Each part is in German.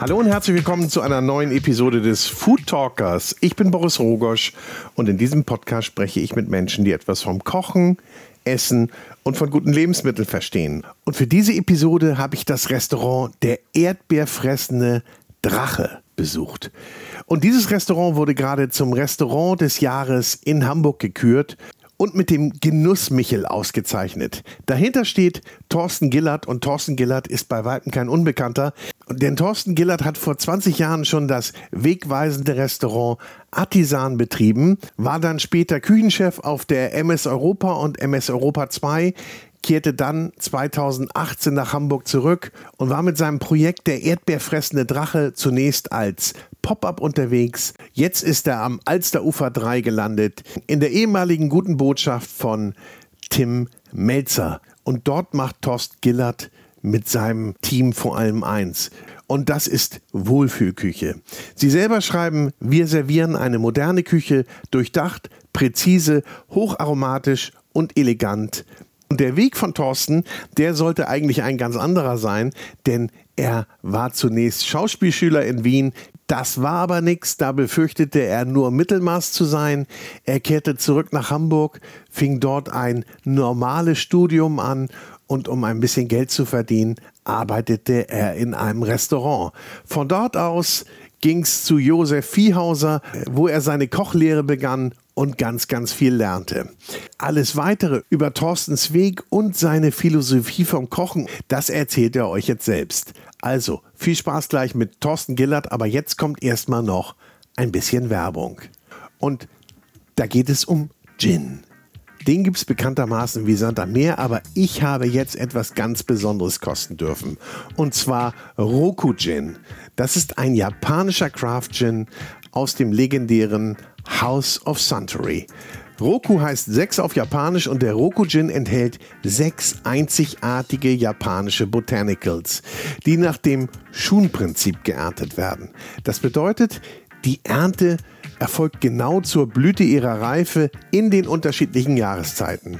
Hallo und herzlich willkommen zu einer neuen Episode des Food Talkers. Ich bin Boris Rogosch und in diesem Podcast spreche ich mit Menschen, die etwas vom Kochen, Essen und von guten Lebensmitteln verstehen. Und für diese Episode habe ich das Restaurant Der Erdbeerfressende Drache besucht. Und dieses Restaurant wurde gerade zum Restaurant des Jahres in Hamburg gekürt und mit dem Genuss Michel ausgezeichnet. Dahinter steht Thorsten Gillert und Thorsten Gillert ist bei weitem kein Unbekannter, denn Thorsten Gillert hat vor 20 Jahren schon das wegweisende Restaurant Artisan betrieben, war dann später Küchenchef auf der MS Europa und MS Europa 2 kehrte dann 2018 nach Hamburg zurück und war mit seinem Projekt Der Erdbeerfressende Drache zunächst als Pop-up unterwegs. Jetzt ist er am Alsterufer 3 gelandet, in der ehemaligen guten Botschaft von Tim Melzer. Und dort macht Torst Gillert mit seinem Team vor allem eins. Und das ist Wohlfühlküche. Sie selber schreiben, wir servieren eine moderne Küche, durchdacht, präzise, hocharomatisch und elegant und der Weg von Thorsten, der sollte eigentlich ein ganz anderer sein, denn er war zunächst Schauspielschüler in Wien. Das war aber nichts, da befürchtete er nur Mittelmaß zu sein. Er kehrte zurück nach Hamburg, fing dort ein normales Studium an und um ein bisschen Geld zu verdienen, arbeitete er in einem Restaurant. Von dort aus ging es zu Josef Viehhauser, wo er seine Kochlehre begann und ganz, ganz viel lernte. Alles weitere über Thorstens Weg und seine Philosophie vom Kochen, das erzählt er euch jetzt selbst. Also, viel Spaß gleich mit Thorsten Gillert, aber jetzt kommt erstmal noch ein bisschen Werbung. Und da geht es um Gin. Den gibt es bekanntermaßen wie Sand am Meer, aber ich habe jetzt etwas ganz Besonderes kosten dürfen. Und zwar Roku Gin. Das ist ein japanischer Craft Gin aus dem legendären House of Suntory. Roku heißt sechs auf Japanisch und der Roku Gin enthält sechs einzigartige japanische Botanicals, die nach dem Shun-Prinzip geerntet werden. Das bedeutet, die Ernte erfolgt genau zur Blüte ihrer Reife in den unterschiedlichen Jahreszeiten.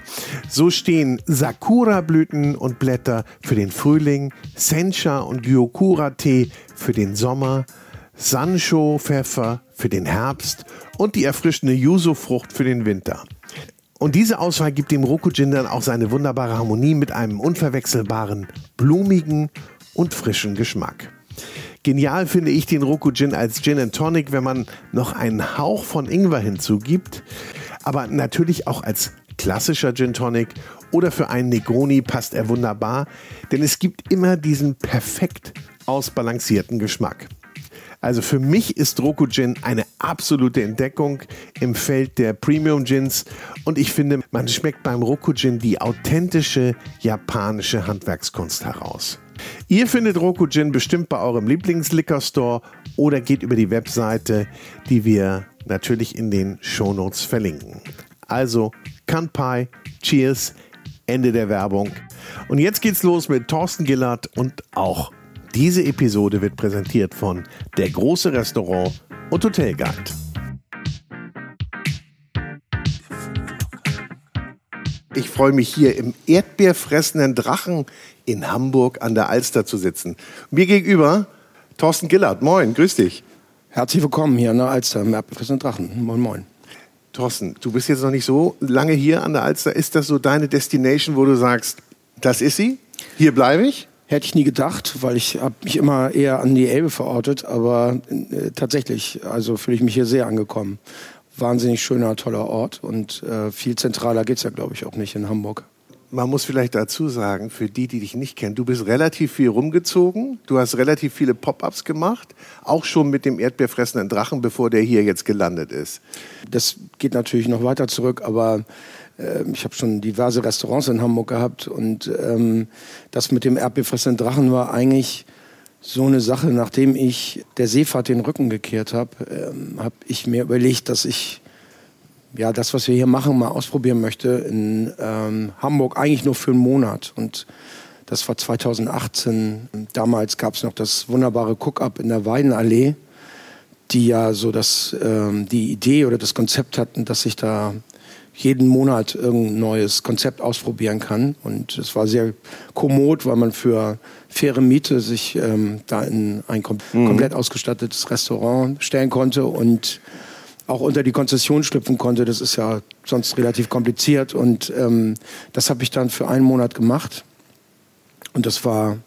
So stehen Sakura-Blüten und Blätter für den Frühling, Sencha und Gyokura-Tee für den Sommer, Sancho-Pfeffer für den Herbst und die erfrischende Yuzu-Frucht für den Winter. Und diese Auswahl gibt dem Rokujin dann auch seine wunderbare Harmonie mit einem unverwechselbaren, blumigen und frischen Geschmack. Genial finde ich den Rokujin als Gin and Tonic, wenn man noch einen Hauch von Ingwer hinzugibt, aber natürlich auch als klassischer Gin Tonic oder für einen Negroni passt er wunderbar, denn es gibt immer diesen perfekt ausbalancierten Geschmack. Also für mich ist Roku Gin eine absolute Entdeckung im Feld der Premium Gins und ich finde, man schmeckt beim Roku Gin die authentische japanische Handwerkskunst heraus. Ihr findet Roku Gin bestimmt bei eurem Lieblingsliquor Store oder geht über die Webseite, die wir natürlich in den Shownotes verlinken. Also Kanpai, Cheers, Ende der Werbung. Und jetzt geht's los mit Thorsten Gillard und auch diese Episode wird präsentiert von Der große Restaurant und Hotelguide. Ich freue mich hier im erdbeerfressenden Drachen in Hamburg an der Alster zu sitzen. Mir gegenüber Thorsten Gillard. Moin, grüß dich. Herzlich willkommen hier an der Alster im erdbeerfressenden Drachen. Moin, moin. Thorsten, du bist jetzt noch nicht so lange hier an der Alster. Ist das so deine Destination, wo du sagst, das ist sie? Hier bleibe ich? Hätte ich nie gedacht, weil ich habe mich immer eher an die Elbe verortet, aber äh, tatsächlich, also fühle ich mich hier sehr angekommen. Wahnsinnig schöner, toller Ort und äh, viel zentraler geht's ja, glaube ich, auch nicht in Hamburg. Man muss vielleicht dazu sagen, für die, die dich nicht kennen, du bist relativ viel rumgezogen, du hast relativ viele Pop-ups gemacht, auch schon mit dem erdbeerfressenden Drachen, bevor der hier jetzt gelandet ist. Das geht natürlich noch weiter zurück, aber ähm, ich habe schon diverse Restaurants in Hamburg gehabt und ähm, das mit dem erdbeerfressenden Drachen war eigentlich so eine Sache, nachdem ich der Seefahrt den Rücken gekehrt habe, ähm, habe ich mir überlegt, dass ich ja das, was wir hier machen, mal ausprobieren möchte in ähm, Hamburg eigentlich nur für einen Monat und das war 2018. Damals gab es noch das wunderbare Cook-Up in der Weidenallee, die ja so das, ähm, die Idee oder das Konzept hatten, dass sich da jeden Monat irgendein neues Konzept ausprobieren kann. Und es war sehr kommod, weil man für faire Miete sich ähm, da in ein kom mhm. komplett ausgestattetes Restaurant stellen konnte und auch unter die Konzession schlüpfen konnte. Das ist ja sonst relativ kompliziert. Und ähm, das habe ich dann für einen Monat gemacht. Und das war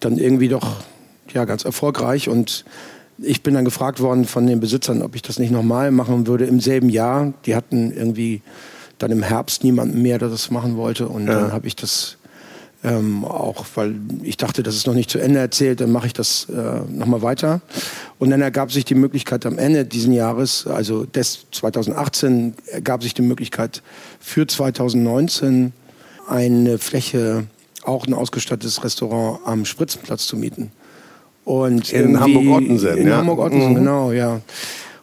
dann irgendwie doch ja, ganz erfolgreich. Und ich bin dann gefragt worden von den Besitzern, ob ich das nicht nochmal machen würde im selben Jahr. Die hatten irgendwie dann im Herbst niemanden mehr, der das machen wollte. Und ja. dann habe ich das ähm, auch, weil ich dachte, das ist noch nicht zu Ende erzählt, dann mache ich das äh, nochmal weiter. Und dann ergab sich die Möglichkeit am Ende dieses Jahres, also des 2018, ergab sich die Möglichkeit für 2019 eine Fläche, auch ein ausgestattetes Restaurant am Spritzenplatz zu mieten. Und in Hamburg-Ottensen, In ja? Hamburg-Ottensen, mhm. genau, ja.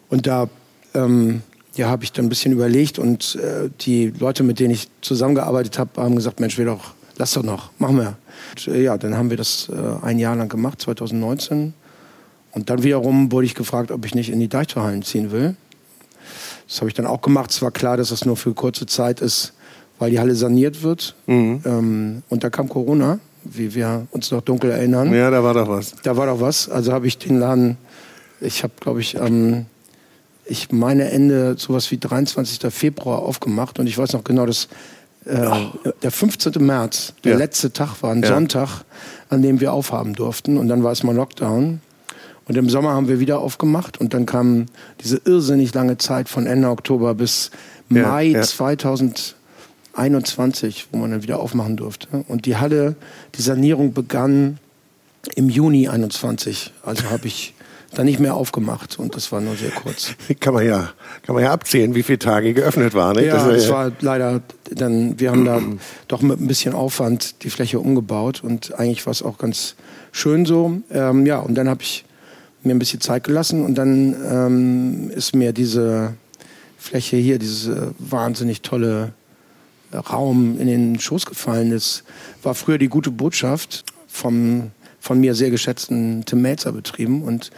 Und da ähm, ja, habe ich dann ein bisschen überlegt und äh, die Leute, mit denen ich zusammengearbeitet habe, haben gesagt, Mensch, wir doch, lass doch noch, machen wir. Und, äh, ja, dann haben wir das äh, ein Jahr lang gemacht, 2019. Und dann wiederum wurde ich gefragt, ob ich nicht in die Deichtorhallen ziehen will. Das habe ich dann auch gemacht. Es war klar, dass das nur für kurze Zeit ist, weil die Halle saniert wird. Mhm. Ähm, und da kam Corona wie wir uns noch dunkel erinnern. Ja, da war doch was. Da war doch was. Also habe ich den Laden, ich habe, glaube ich, ähm, ich meine Ende sowas wie 23. Februar aufgemacht und ich weiß noch genau, dass äh, oh. der 15. März, der ja. letzte Tag war, ein ja. Sonntag, an dem wir aufhaben durften und dann war es mal Lockdown. Und im Sommer haben wir wieder aufgemacht und dann kam diese irrsinnig lange Zeit von Ende Oktober bis Mai ja, 2000 21, wo man dann wieder aufmachen durfte. Und die Halle, die Sanierung begann im Juni 21. Also habe ich dann nicht mehr aufgemacht und das war nur sehr kurz. Kann man ja, kann man ja abzählen, wie viele Tage geöffnet waren. Nicht? Ja, das, war, das war leider dann, wir haben da doch mit ein bisschen Aufwand die Fläche umgebaut und eigentlich war es auch ganz schön so. Ähm, ja, und dann habe ich mir ein bisschen Zeit gelassen und dann ähm, ist mir diese Fläche hier, diese wahnsinnig tolle Raum in den Schoß gefallen ist, war früher die gute Botschaft vom von mir sehr geschätzten Tim Melzer betrieben. Und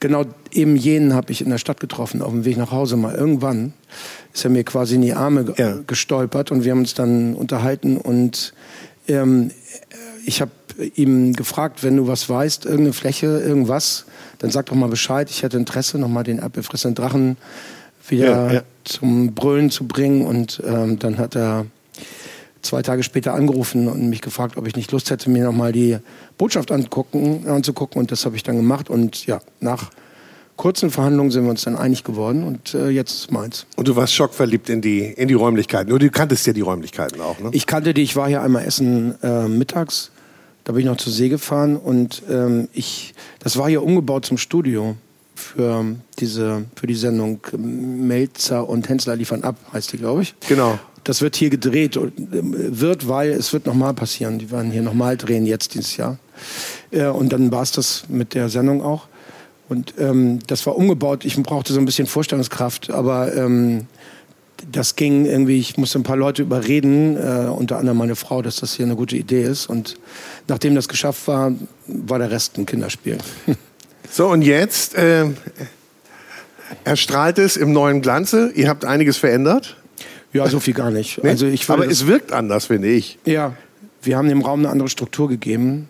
genau eben jenen habe ich in der Stadt getroffen, auf dem Weg nach Hause mal. Irgendwann ist er mir quasi in die Arme ja. gestolpert und wir haben uns dann unterhalten. Und ähm, ich habe ihm gefragt, wenn du was weißt, irgendeine Fläche, irgendwas, dann sag doch mal Bescheid. Ich hätte Interesse, nochmal den Apfelfressenden Drachen wieder ja, ja. zum Brüllen zu bringen. Und ähm, dann hat er zwei Tage später angerufen und mich gefragt, ob ich nicht Lust hätte, mir nochmal die Botschaft angucken, anzugucken. Und das habe ich dann gemacht. Und ja, nach kurzen Verhandlungen sind wir uns dann einig geworden und äh, jetzt ist meins. Und du warst schockverliebt in die, in die Räumlichkeiten. Nur du kanntest ja die Räumlichkeiten auch, ne? Ich kannte die, ich war hier einmal essen äh, mittags. Da bin ich noch zur See gefahren und ähm, ich, das war hier umgebaut zum Studio für diese für die Sendung Melzer und Hensler liefern ab, heißt die, glaube ich. Genau. Das wird hier gedreht und äh, wird, weil es wird nochmal passieren. Die werden hier nochmal drehen jetzt dieses Jahr. Äh, und dann war es das mit der Sendung auch. Und ähm, das war umgebaut. Ich brauchte so ein bisschen Vorstellungskraft, aber ähm, das ging irgendwie, ich musste ein paar Leute überreden, äh, unter anderem meine Frau, dass das hier eine gute Idee ist. Und nachdem das geschafft war, war der Rest ein Kinderspiel. So, und jetzt äh, erstrahlt es im neuen Glanze. Ihr habt einiges verändert. Ja, so viel gar nicht. Nee? Also ich Aber es wirkt anders, finde ich. Ja, wir haben dem Raum eine andere Struktur gegeben.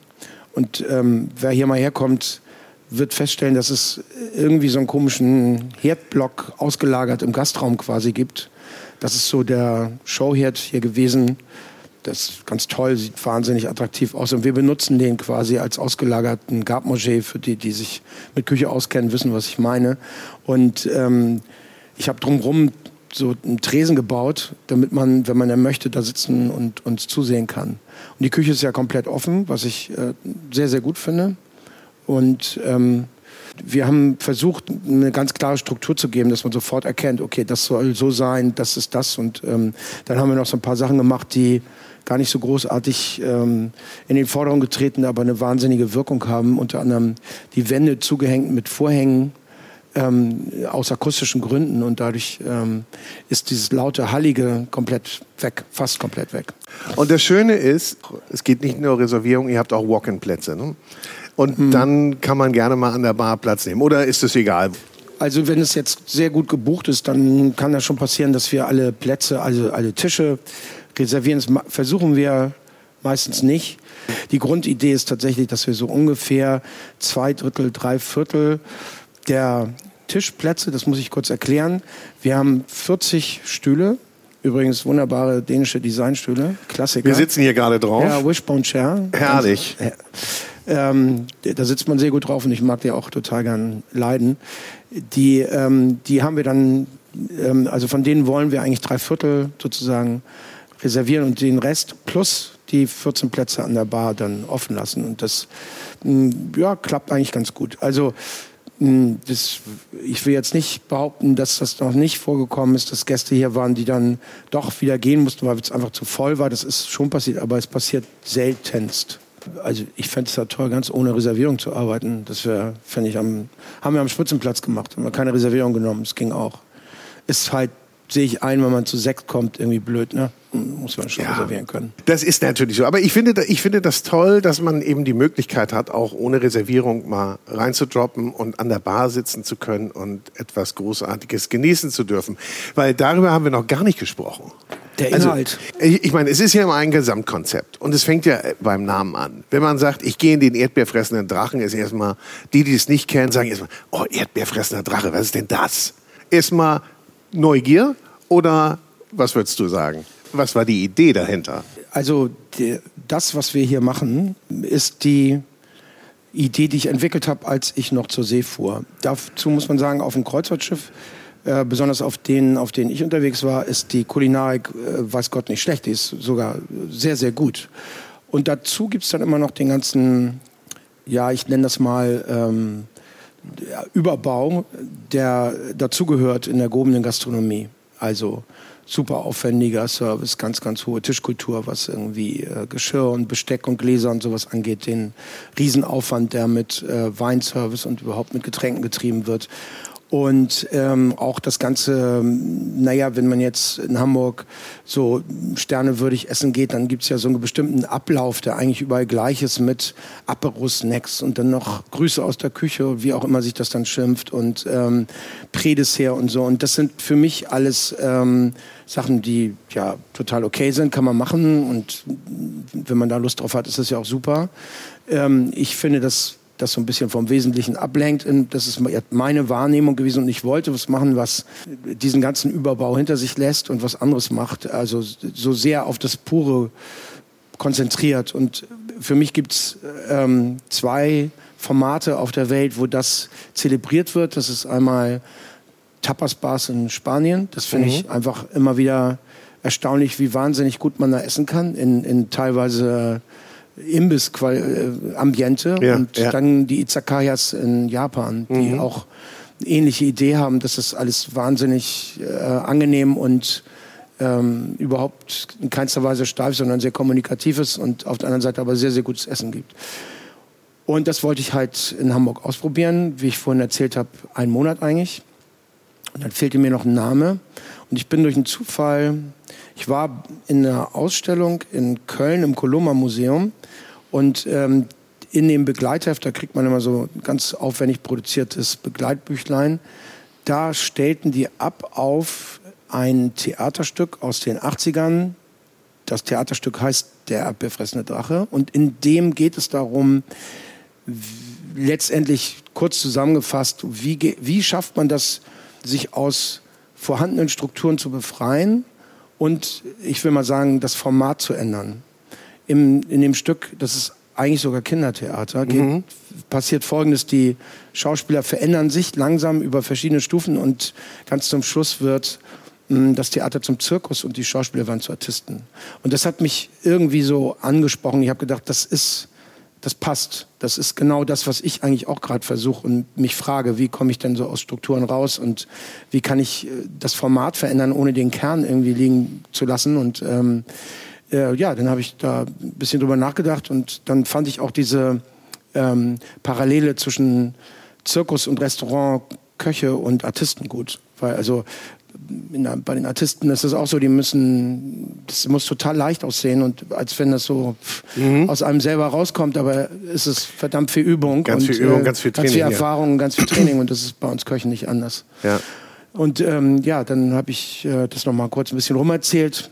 Und ähm, wer hier mal herkommt, wird feststellen, dass es irgendwie so einen komischen Herdblock ausgelagert im Gastraum quasi gibt. Das ist so der Showherd hier gewesen. Das ist ganz toll, sieht wahnsinnig attraktiv aus. Und wir benutzen den quasi als ausgelagerten Gabmanger für die, die sich mit Küche auskennen, wissen, was ich meine. Und ähm, ich habe drumherum so einen Tresen gebaut, damit man, wenn man ja möchte, da sitzen und uns zusehen kann. Und die Küche ist ja komplett offen, was ich äh, sehr, sehr gut finde. Und ähm, wir haben versucht, eine ganz klare Struktur zu geben, dass man sofort erkennt, okay, das soll so sein, das ist das. Und ähm, dann haben wir noch so ein paar Sachen gemacht, die gar nicht so großartig ähm, in den Vordergrund getreten, aber eine wahnsinnige Wirkung haben. Unter anderem die Wände zugehängt mit Vorhängen ähm, aus akustischen Gründen und dadurch ähm, ist dieses laute Hallige komplett weg, fast komplett weg. Und das Schöne ist, es geht nicht nur Reservierung, ihr habt auch Walk-in-Plätze. Ne? Und mhm. dann kann man gerne mal an der Bar Platz nehmen. Oder ist es egal? Also wenn es jetzt sehr gut gebucht ist, dann kann das schon passieren, dass wir alle Plätze, also alle Tische reservieren. Das versuchen wir meistens nicht. Die Grundidee ist tatsächlich, dass wir so ungefähr zwei Drittel, drei Viertel der Tischplätze, das muss ich kurz erklären. Wir haben 40 Stühle, übrigens wunderbare dänische Designstühle, Klassiker. Wir sitzen hier gerade drauf. Ja, Wishbone Chair. Herrlich. Und, ähm, da sitzt man sehr gut drauf und ich mag die auch total gern leiden. Die, ähm, die haben wir dann, ähm, also von denen wollen wir eigentlich drei Viertel sozusagen reservieren und den Rest plus die 14 Plätze an der Bar dann offen lassen. Und das ja, klappt eigentlich ganz gut. Also das, ich will jetzt nicht behaupten, dass das noch nicht vorgekommen ist, dass Gäste hier waren, die dann doch wieder gehen mussten, weil es einfach zu voll war. Das ist schon passiert, aber es passiert seltenst. Also ich fände es ja toll, ganz ohne Reservierung zu arbeiten. Das wäre, fände ich, am, haben wir am Spitzenplatz gemacht. Haben wir keine Reservierung genommen. Das ging auch. Ist halt sehe ich ein, wenn man zu sechs kommt, irgendwie blöd, ne? Muss man schon ja, reservieren können. Das ist natürlich so. Aber ich finde, ich finde das toll, dass man eben die Möglichkeit hat, auch ohne Reservierung mal reinzudroppen und an der Bar sitzen zu können und etwas Großartiges genießen zu dürfen. Weil darüber haben wir noch gar nicht gesprochen. Der also, Inhalt. Also, ich, ich meine, es ist ja immer ein Gesamtkonzept. Und es fängt ja beim Namen an. Wenn man sagt, ich gehe in den erdbeerfressenden Drachen, ist erstmal, die, die es nicht kennen, sagen erstmal, oh, erdbeerfressender Drache, was ist denn das? Erstmal Neugier oder was würdest du sagen? Was war die Idee dahinter? Also das, was wir hier machen, ist die Idee, die ich entwickelt habe, als ich noch zur See fuhr. Dazu muss man sagen, auf dem Kreuzfahrtschiff, äh, besonders auf denen, auf denen ich unterwegs war, ist die Kulinarik, äh, weiß Gott, nicht schlecht. Die ist sogar sehr, sehr gut. Und dazu gibt es dann immer noch den ganzen, ja, ich nenne das mal, ähm, Überbau, der dazugehört in der gehobenen Gastronomie. Also super aufwendiger Service, ganz, ganz hohe Tischkultur, was irgendwie äh, Geschirr und Besteck und Gläser und sowas angeht, den Riesenaufwand, der mit äh, Weinservice und überhaupt mit Getränken getrieben wird. Und ähm, auch das Ganze, naja, wenn man jetzt in Hamburg so sternewürdig essen geht, dann gibt's ja so einen bestimmten Ablauf, der eigentlich überall gleich ist mit Apero-Snacks und dann noch Grüße aus der Küche, wie auch immer sich das dann schimpft und ähm, Prädessert und so. Und das sind für mich alles ähm, Sachen, die ja total okay sind, kann man machen und wenn man da Lust drauf hat, ist das ja auch super. Ähm, ich finde das das so ein bisschen vom Wesentlichen ablenkt. Das ist meine Wahrnehmung gewesen und ich wollte was machen, was diesen ganzen Überbau hinter sich lässt und was anderes macht. Also so sehr auf das Pure konzentriert. Und für mich gibt's ähm, zwei Formate auf der Welt, wo das zelebriert wird. Das ist einmal Tapas Bars in Spanien. Das finde mhm. ich einfach immer wieder erstaunlich, wie wahnsinnig gut man da essen kann. In, in teilweise Imbiss-Ambiente ja, und ja. dann die Izakayas in Japan, die mhm. auch eine ähnliche Idee haben, dass das alles wahnsinnig äh, angenehm und ähm, überhaupt in keinster Weise steif, sondern sehr kommunikativ ist und auf der anderen Seite aber sehr, sehr gutes Essen gibt. Und das wollte ich halt in Hamburg ausprobieren, wie ich vorhin erzählt habe, einen Monat eigentlich. Und dann fehlte mir noch ein Name. Und ich bin durch einen Zufall, ich war in einer Ausstellung in Köln im Coloma Museum und ähm, in dem Begleitheft, da kriegt man immer so ganz aufwendig produziertes Begleitbüchlein, da stellten die ab auf ein Theaterstück aus den 80ern. Das Theaterstück heißt Der befressene Drache und in dem geht es darum, letztendlich kurz zusammengefasst, wie, wie schafft man das, sich aus vorhandenen Strukturen zu befreien und ich will mal sagen, das Format zu ändern. Im, in dem Stück, das ist eigentlich sogar Kindertheater, geht, mhm. passiert Folgendes, die Schauspieler verändern sich langsam über verschiedene Stufen und ganz zum Schluss wird mh, das Theater zum Zirkus und die Schauspieler werden zu Artisten. Und das hat mich irgendwie so angesprochen. Ich habe gedacht, das ist das passt. Das ist genau das, was ich eigentlich auch gerade versuche und mich frage, wie komme ich denn so aus Strukturen raus und wie kann ich äh, das Format verändern, ohne den Kern irgendwie liegen zu lassen. Und ähm, äh, ja, dann habe ich da ein bisschen drüber nachgedacht und dann fand ich auch diese ähm, Parallele zwischen Zirkus und Restaurant, Köche und Artisten gut. Weil also der, bei den Artisten ist es auch so, die müssen, das muss total leicht aussehen und als wenn das so mhm. aus einem selber rauskommt, aber es ist verdammt viel Übung. Ganz und, viel Übung, äh, ganz viel Training. Ganz viel Erfahrung, ja. ganz viel Training und das ist bei uns Köchen nicht anders. Ja. Und ähm, ja, dann habe ich äh, das nochmal kurz ein bisschen rumerzählt.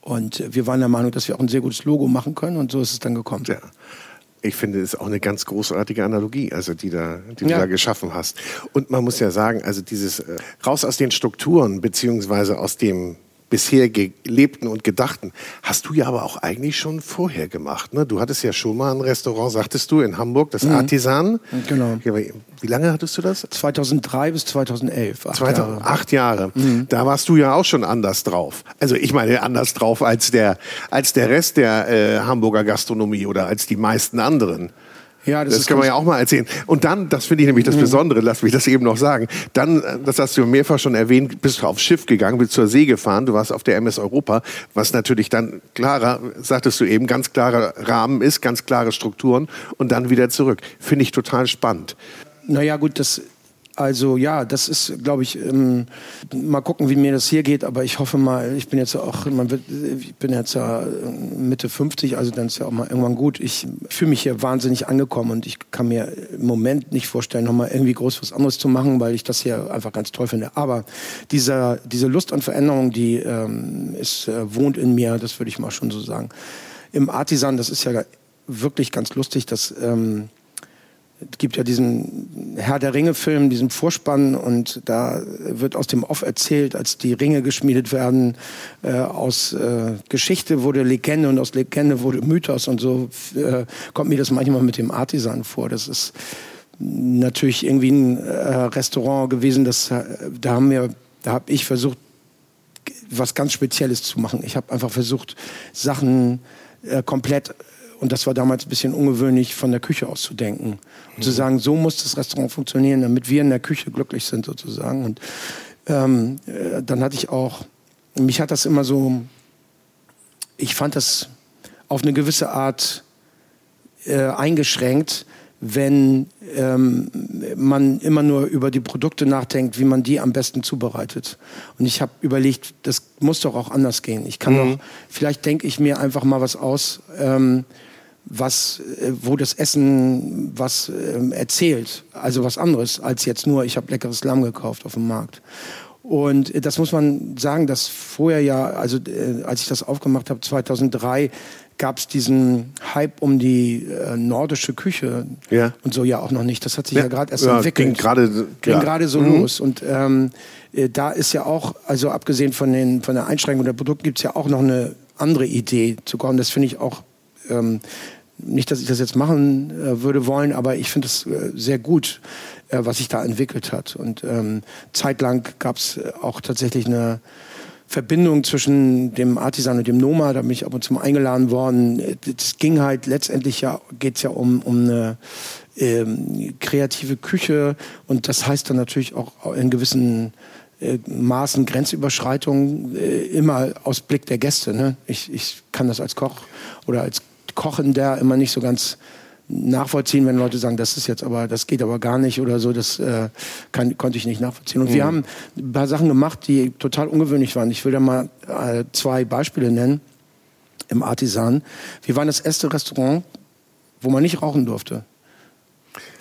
Und wir waren der Meinung, dass wir auch ein sehr gutes Logo machen können und so ist es dann gekommen. Ja ich finde, ist auch eine ganz großartige Analogie, also die, da, die ja. du da geschaffen hast. Und man muss ja sagen, also dieses äh, raus aus den Strukturen beziehungsweise aus dem bisher gelebten und gedachten, hast du ja aber auch eigentlich schon vorher gemacht. Ne? Du hattest ja schon mal ein Restaurant, sagtest du, in Hamburg, das mhm. Artisan. Genau. Wie lange hattest du das? 2003 bis 2011. Acht 2000, Jahre. Acht Jahre. Mhm. Da warst du ja auch schon anders drauf. Also ich meine anders drauf als der, als der Rest der äh, Hamburger Gastronomie oder als die meisten anderen. Ja, das, das kann man ja auch mal erzählen. Und dann, das finde ich nämlich das mhm. Besondere, lass mich das eben noch sagen. Dann, das hast du mehrfach schon erwähnt, bist du aufs Schiff gegangen, bist zur See gefahren, du warst auf der MS Europa, was natürlich dann klarer, sagtest du eben, ganz klarer Rahmen ist, ganz klare Strukturen und dann wieder zurück. Finde ich total spannend. Naja, gut, das also ja, das ist, glaube ich, ähm, mal gucken, wie mir das hier geht. Aber ich hoffe mal, ich bin jetzt auch, man wird, ich bin jetzt ja Mitte 50, also dann ist ja auch mal irgendwann gut. Ich fühle mich hier wahnsinnig angekommen und ich kann mir im Moment nicht vorstellen, nochmal irgendwie groß was anderes zu machen, weil ich das hier einfach ganz toll finde. Aber dieser, diese Lust an Veränderung, die ähm, ist, äh, wohnt in mir, das würde ich mal schon so sagen. Im Artisan, das ist ja wirklich ganz lustig, dass ähm, es gibt ja diesen Herr der Ringe-Film, diesen Vorspann, und da wird aus dem Off erzählt, als die Ringe geschmiedet werden. Äh, aus äh, Geschichte wurde Legende und aus Legende wurde Mythos und so äh, kommt mir das manchmal mit dem Artisan vor. Das ist natürlich irgendwie ein äh, Restaurant gewesen, das äh, da haben wir, da habe ich versucht, was ganz Spezielles zu machen. Ich habe einfach versucht, Sachen äh, komplett und das war damals ein bisschen ungewöhnlich, von der Küche aus zu denken. Und mhm. zu sagen, so muss das Restaurant funktionieren, damit wir in der Küche glücklich sind sozusagen. Und ähm, äh, dann hatte ich auch, mich hat das immer so, ich fand das auf eine gewisse Art äh, eingeschränkt, wenn ähm, man immer nur über die Produkte nachdenkt, wie man die am besten zubereitet. Und ich habe überlegt, das muss doch auch anders gehen. Ich kann mhm. doch, vielleicht denke ich mir einfach mal was aus, ähm, was, äh, wo das Essen was ähm, erzählt. Also was anderes als jetzt nur, ich habe leckeres Lamm gekauft auf dem Markt. Und äh, das muss man sagen, dass vorher ja, also äh, als ich das aufgemacht habe, 2003, gab es diesen Hype um die äh, nordische Küche ja. und so ja auch noch nicht. Das hat sich ja, ja gerade erst ja, entwickelt. Ging gerade ging gerade so mhm. los. Und ähm, äh, da ist ja auch, also abgesehen von, den, von der Einschränkung der Produkte, gibt es ja auch noch eine andere Idee zu kommen. Das finde ich auch ähm, nicht, dass ich das jetzt machen äh, würde wollen, aber ich finde es äh, sehr gut, äh, was sich da entwickelt hat. Und ähm, zeitlang gab es äh, auch tatsächlich eine Verbindung zwischen dem Artisan und dem Noma. Da bin ich ab und zu mal eingeladen worden. Es ging halt letztendlich ja geht's ja um, um eine ähm, kreative Küche und das heißt dann natürlich auch in gewissen äh, Maßen Grenzüberschreitung äh, immer aus Blick der Gäste. Ne? Ich, ich kann das als Koch oder als Kochen der immer nicht so ganz nachvollziehen, wenn Leute sagen, das ist jetzt aber, das geht aber gar nicht oder so, das äh, kann, konnte ich nicht nachvollziehen. Und mhm. wir haben ein paar Sachen gemacht, die total ungewöhnlich waren. Ich will da mal äh, zwei Beispiele nennen im Artisan. Wir waren das erste Restaurant, wo man nicht rauchen durfte.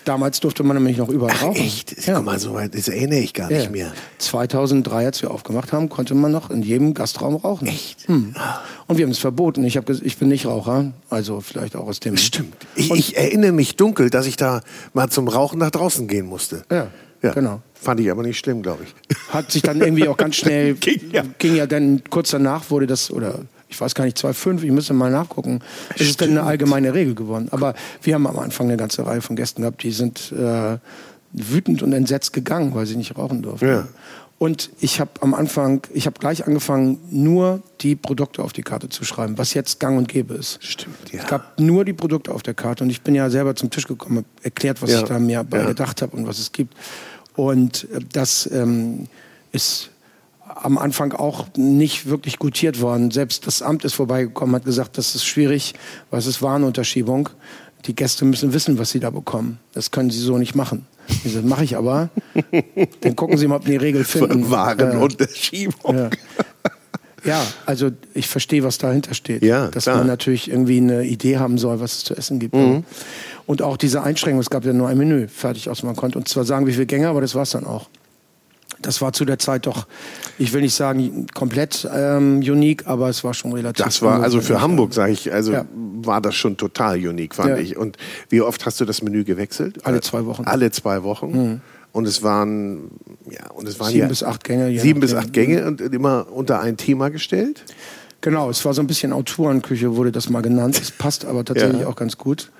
Damals durfte man nämlich noch überall rauchen. Echt? Ja. Guck mal, so weit, das erinnere ich gar ja. nicht mehr. 2003, als wir aufgemacht haben, konnte man noch in jedem Gastraum rauchen. Echt? Hm. Und wir haben es verboten. Ich, hab, ich bin nicht Raucher, also vielleicht auch aus dem... Stimmt. Ich, ich, erinnere mich dunkel, dass ich da mal zum Rauchen nach draußen gehen musste. Ja, ja. genau. Fand ich aber nicht schlimm, glaube ich. Hat sich dann irgendwie auch ganz schnell... ging, ja. ging ja dann, kurz danach wurde das, oder ich weiß gar nicht, 2,5, ich müsste mal nachgucken, ist es denn eine allgemeine Regel geworden. Aber wir haben am Anfang eine ganze Reihe von Gästen gehabt, die sind äh, wütend und entsetzt gegangen, weil sie nicht rauchen durften. Ja. Und ich habe am Anfang, ich habe gleich angefangen, nur die Produkte auf die Karte zu schreiben, was jetzt gang und gäbe ist. Stimmt, ja. Es gab nur die Produkte auf der Karte und ich bin ja selber zum Tisch gekommen, erklärt, was ja. ich da mir bei ja. gedacht habe und was es gibt. Und äh, das ähm, ist am Anfang auch nicht wirklich gutiert worden. Selbst das Amt ist vorbeigekommen, hat gesagt, das ist schwierig, weil es ist Warenunterschiebung. die Gäste müssen wissen, was sie da bekommen. Das können sie so nicht machen. Sage, mache ich aber. Dann gucken Sie mal, ob die Regel finden. Warenunterschiebung. Ja. ja, also ich verstehe, was dahinter steht. Ja, dass klar. man natürlich irgendwie eine Idee haben soll, was es zu essen gibt. Und auch diese Einschränkung, es gab ja nur ein Menü, fertig aus. Man konnte uns zwar sagen, wie viele Gänge, aber das war es dann auch. Das war zu der Zeit doch, ich will nicht sagen komplett ähm, unique, aber es war schon relativ. Das war also für. Hamburg, sage ich, also Ja. war das schon total unique, fand Ja. ich. Und wie oft hast du das Menü gewechselt? Alle zwei Wochen. Mhm. Alle zwei Wochen. Und es waren ja und es waren Sieben ja bis acht Gänge, je Sieben bis acht Gänge und immer unter ein Thema gestellt. Genau, es war so ein bisschen Autorenküche, wurde das mal genannt. Es passt aber tatsächlich Ja. auch ganz gut,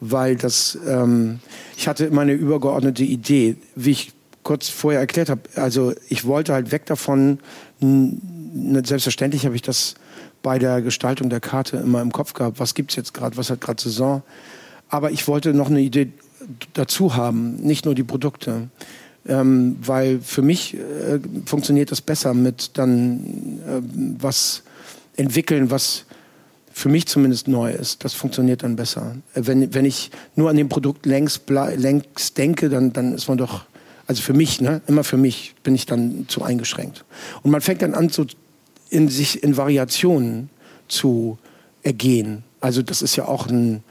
weil das, ähm, ich hatte immer eine übergeordnete Idee, wie ich kurz vorher erklärt habe. Also ich wollte halt weg davon, n- n- selbstverständlich habe ich das bei der Gestaltung der Karte immer im Kopf gehabt, was gibt's jetzt gerade, was hat gerade Saison. Aber ich wollte noch eine Idee dazu haben, nicht nur die Produkte. Ähm, weil für mich äh, funktioniert das besser mit dann ähm, was entwickeln, was für mich zumindest neu ist. Das funktioniert dann besser. Äh, Wenn, wenn ich nur an dem Produkt längst, längst denke, dann, dann ist man doch, also für mich, ne, immer für mich bin ich dann zu eingeschränkt. Und man fängt dann an, so in sich in Variationen zu ergehen. Also das ist ja auch ein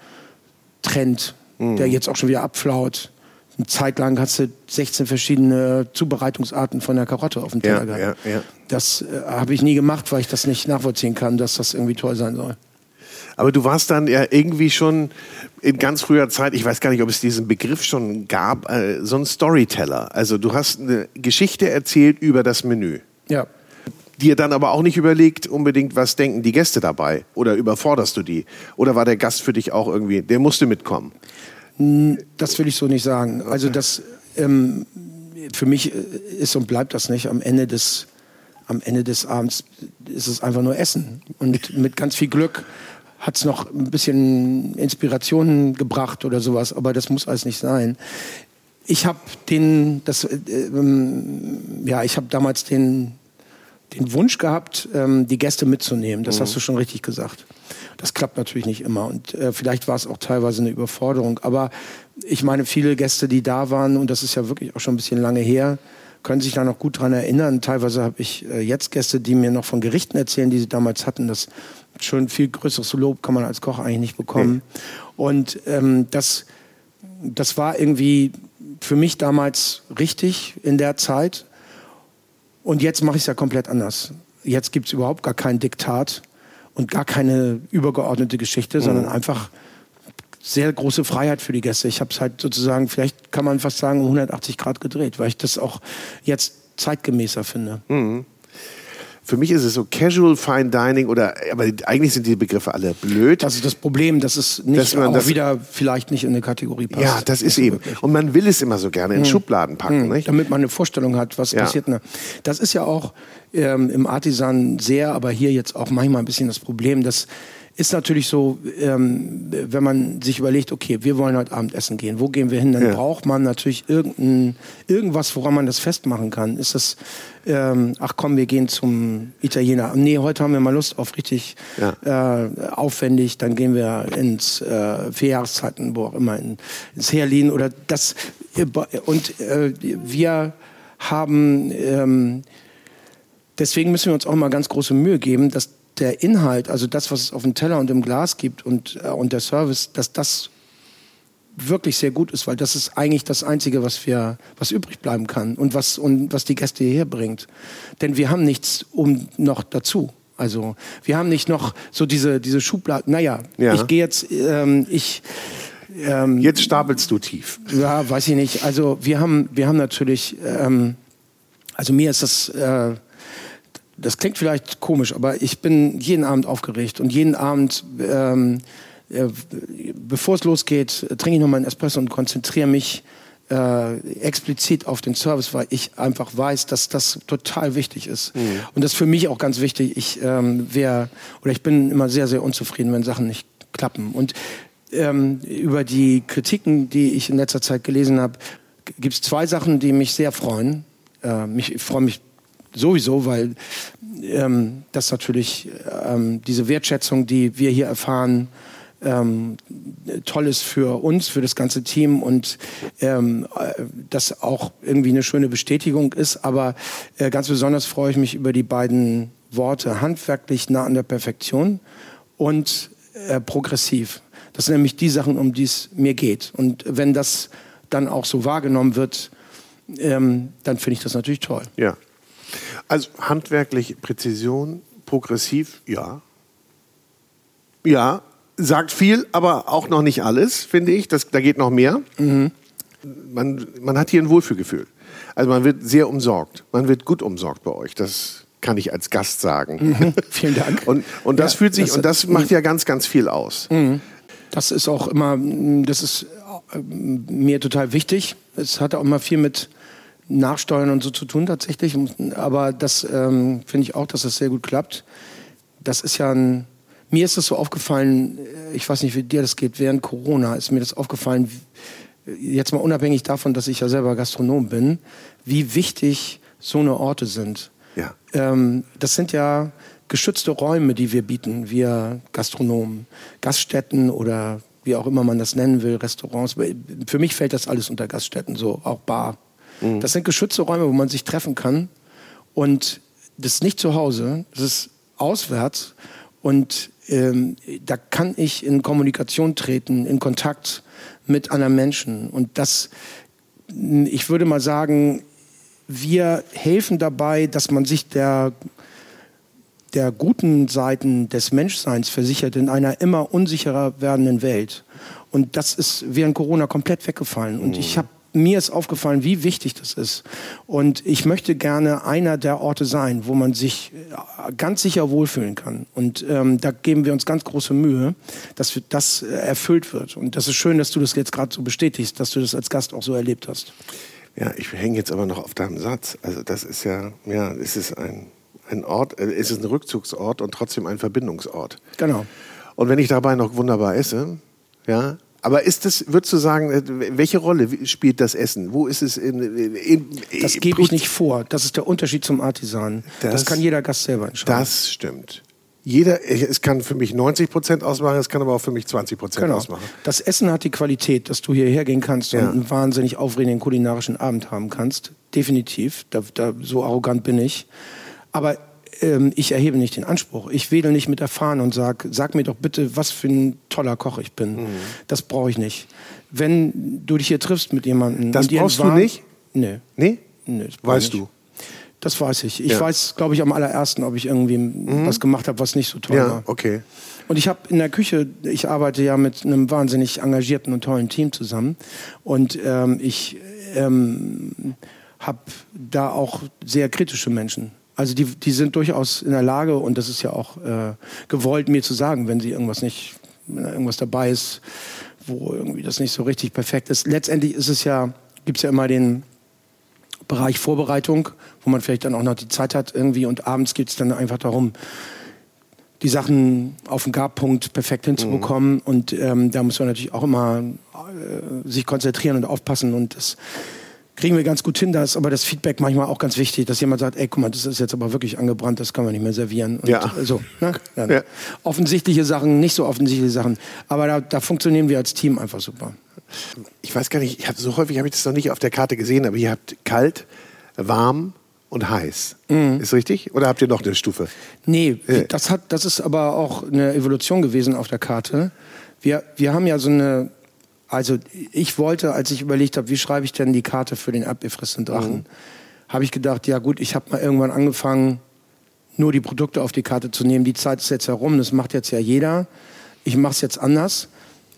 Trend, der jetzt auch schon wieder abflaut. Eine Zeit lang hast du 16 verschiedene Zubereitungsarten von der Karotte auf dem Teller Ja, gehabt. ja, ja. Das äh, habe ich nie gemacht, weil ich das nicht nachvollziehen kann, dass das irgendwie toll sein soll. Aber du warst dann ja irgendwie schon in ganz früher Zeit, ich weiß gar nicht, ob es diesen Begriff schon gab, äh, so ein Storyteller. Also du hast eine Geschichte erzählt über das Menü. Ja. Dir dann aber auch nicht überlegt, unbedingt, was denken die Gäste dabei? Oder überforderst du die? Oder war der Gast für dich auch irgendwie, der musste mitkommen? Das will ich so nicht sagen. Also das ähm, für mich äh, ist und bleibt das nicht. Am Ende des am Ende des Abends ist es einfach nur Essen und mit ganz viel Glück hat es noch ein bisschen Inspirationen gebracht oder sowas, aber das muss alles nicht sein. Ich habe den, das, äh, ähm, ja, ich habe damals den, den Wunsch gehabt, ähm, die Gäste mitzunehmen. Das hast du schon richtig gesagt. Das klappt natürlich nicht immer und äh, vielleicht war es auch teilweise eine Überforderung. Aber ich meine, viele Gäste, die da waren, und das ist ja wirklich auch schon ein bisschen lange her, können sich da noch gut dran erinnern. Teilweise habe ich äh, jetzt Gäste, die mir noch von Gerichten erzählen, die sie damals hatten. Das schon viel größeres Lob kann man als Koch eigentlich nicht bekommen. Und ähm, das, das war irgendwie für mich damals richtig in der Zeit. Und jetzt mache ich es ja komplett anders. Jetzt gibt es überhaupt gar kein Diktat und gar keine übergeordnete Geschichte, sondern einfach sehr große Freiheit für die Gäste. Ich habe es halt sozusagen, vielleicht kann man fast sagen, um 180 Grad gedreht, weil ich das auch jetzt zeitgemäßer finde. Für mich ist es so Casual Fine Dining oder, aber eigentlich sind die Begriffe alle blöd. Das ist das Problem, dass es nicht Dass man auch wieder vielleicht nicht in eine Kategorie passt. ja, das ist so eben. wirklich. Und man will es immer so gerne in Schubladen packen, nicht? damit man eine Vorstellung hat, was Ja. passiert. Das ist ja auch ähm, im Artisan sehr, aber hier jetzt auch manchmal ein bisschen das Problem. Das ist natürlich so, ähm, wenn man sich überlegt, okay, wir wollen heute Abend essen gehen, wo gehen wir hin? Dann Ja. braucht man natürlich irgendein, irgendwas, woran man das festmachen kann. Ist das, ähm, ach komm, wir gehen zum Italiener. Nee, heute haben wir mal Lust auf richtig äh, aufwendig. Dann gehen wir ins äh, vier Jahreszeiten, wo auch immer, in, ins Herlin oder das. Und äh, wir haben, ähm, deswegen müssen wir uns auch mal ganz große Mühe geben, dass der Inhalt, also das, was es auf dem Teller und im Glas gibt und, äh, und der Service, dass das wirklich sehr gut ist, weil das ist eigentlich das Einzige, was wir, was übrig bleiben kann und was, und was die Gäste hierher bringt. Denn wir haben nichts um noch dazu. Also wir haben nicht noch so diese, diese Schublade. Naja, Ja. ich gehe jetzt, ähm, ich ähm, Jetzt stapelst du tief. ja, weiß ich nicht. Also wir haben, wir haben natürlich, ähm, also mir ist das, äh, das klingt vielleicht komisch, aber ich bin jeden Abend aufgeregt und jeden Abend, ähm, äh, bevor es losgeht, trinke ich noch mal einen Espresso und konzentriere mich äh, explizit auf den Service, weil ich einfach weiß, dass das total wichtig ist. Und das ist für mich auch ganz wichtig. Ich ähm, wär, oder ich bin immer sehr, sehr unzufrieden, wenn Sachen nicht klappen. Und ähm, über die Kritiken, die ich in letzter Zeit gelesen habe, gibt es zwei Sachen, die mich sehr freuen. Äh, mich, ich freue mich sowieso, weil ähm, das natürlich ähm, diese Wertschätzung, die wir hier erfahren, ähm, toll ist für uns, für das ganze Team und ähm, äh, das auch irgendwie eine schöne Bestätigung ist. Aber äh, ganz besonders freue ich mich über die beiden Worte handwerklich nah an der Perfektion und äh, progressiv. Das sind nämlich die Sachen, um die es mir geht. Und wenn das dann auch so wahrgenommen wird, ähm, dann finde ich das natürlich toll. Ja. Also handwerklich Präzision, progressiv, ja. Ja, sagt viel, aber auch noch nicht alles, finde ich. Das, da geht noch mehr. Mhm. Man, man hat hier ein Wohlfühlgefühl. Also man wird sehr umsorgt. Man wird gut umsorgt bei euch. Das kann ich als Gast sagen. Mhm. Vielen Dank. Und, und das ja, fühlt sich, das, und das macht ja ganz, ganz viel aus. Mhm. Das ist auch immer, das ist äh, mir total wichtig. Es hat auch immer viel mit Nachsteuern und so zu tun tatsächlich. Aber das ähm, finde ich auch, dass das sehr gut klappt. Das ist ja ein, mir ist das so aufgefallen, äh, ich weiß nicht, wie dir das geht, während Corona ist mir das aufgefallen, jetzt mal unabhängig davon, dass ich ja selber Gastronom bin, wie wichtig so eine Orte sind. Ja. Ähm, das sind ja geschützte Räume, die wir bieten, wir Gastronomen, Gaststätten oder wie auch immer man das nennen will, Restaurants. Für mich fällt das alles unter Gaststätten, so auch Bar. Mhm. Das sind geschützte Räume, wo man sich treffen kann. Und das ist nicht zu Hause, das ist auswärts. Und ähm, da kann ich in Kommunikation treten, in Kontakt mit anderen Menschen. Und das, ich würde mal sagen, wir helfen dabei, dass man sich der der guten Seiten des Menschseins versichert in einer immer unsicherer werdenden Welt. Und das ist während Corona komplett weggefallen. Und ich habe mir ist aufgefallen, wie wichtig das ist. Und ich möchte gerne einer der Orte sein, wo man sich äh, ganz sicher wohlfühlen kann. Und ähm, da geben wir uns ganz große Mühe, dass das äh, erfüllt wird. Und das ist schön, dass du das jetzt gerade so bestätigst, dass du das als Gast auch so erlebt hast. Ja, ich hänge jetzt aber noch auf deinem Satz. Also das ist ja, ja, es ist ein ein Ort, äh, es ist ein Rückzugsort und trotzdem ein Verbindungsort. Genau. Und wenn ich dabei noch wunderbar esse, ja, aber ist das, würdest du sagen, äh, welche Rolle spielt das Essen? Wo ist es in, in, in Das gebe ich nicht vor. Das ist der Unterschied zum Artisan. Das, das kann jeder Gast selber entscheiden. Das stimmt. Jeder, es kann für mich 90 Prozent ausmachen, es kann aber auch für mich 20 Prozent genau. ausmachen. Das Essen hat die Qualität, dass du hierher gehen kannst ja. und einen wahnsinnig aufregenden kulinarischen Abend haben kannst. Definitiv. Da, da, so arrogant bin ich. Aber ähm, ich erhebe nicht den Anspruch. Ich wedel nicht mit der Fahne und sag, sag mir doch bitte, was für ein toller Koch ich bin. Mhm. Das brauche ich nicht. Wenn du dich hier triffst mit jemandem. Das brauchst du nicht? Nee. Nee? Nee. Weißt du? Das weiß ich. Ich ja. weiß, glaube ich, am allerersten, ob ich irgendwie mhm. was gemacht habe, was nicht so toll ja, war. okay. Und ich habe in der Küche, ich arbeite ja mit einem wahnsinnig engagierten und tollen Team zusammen. Und ähm, ich ähm, habe da auch sehr kritische Menschen. Also die, die sind durchaus in der Lage, und das ist ja auch äh, gewollt, mir zu sagen, wenn sie irgendwas nicht, irgendwas dabei ist, wo irgendwie das nicht so richtig perfekt ist. Letztendlich ist es ja, gibt es ja immer den Bereich Vorbereitung, wo man vielleicht dann auch noch die Zeit hat irgendwie und abends geht es dann einfach darum, die Sachen auf den Garpunkt perfekt hinzubekommen. Mhm. Und ähm, da muss man natürlich auch immer äh, sich konzentrieren und aufpassen und das kriegen wir ganz gut hin. Da ist aber das Feedback manchmal auch ganz wichtig, dass jemand sagt, ey, guck mal, das ist jetzt aber wirklich angebrannt, das kann man nicht mehr servieren. Und ja. So, ne? ja. Offensichtliche Sachen, nicht so offensichtliche Sachen. Aber da, da funktionieren wir als Team einfach super. Ich weiß gar nicht, ich hab, so häufig habe ich das noch nicht auf der Karte gesehen, aber ihr habt kalt, warm, und heiß. Mhm. Ist richtig? Oder habt ihr noch eine Stufe? Nee, das, hat, das ist aber auch eine Evolution gewesen auf der Karte. Wir, wir haben ja so eine also ich wollte, als ich überlegt habe, wie schreibe ich denn die Karte für den abgefressenen Drachen, mhm. habe ich gedacht, ja gut, ich habe mal irgendwann angefangen, nur die Produkte auf die Karte zu nehmen. Die Zeit ist jetzt herum, das macht jetzt ja jeder. Ich mache es jetzt anders.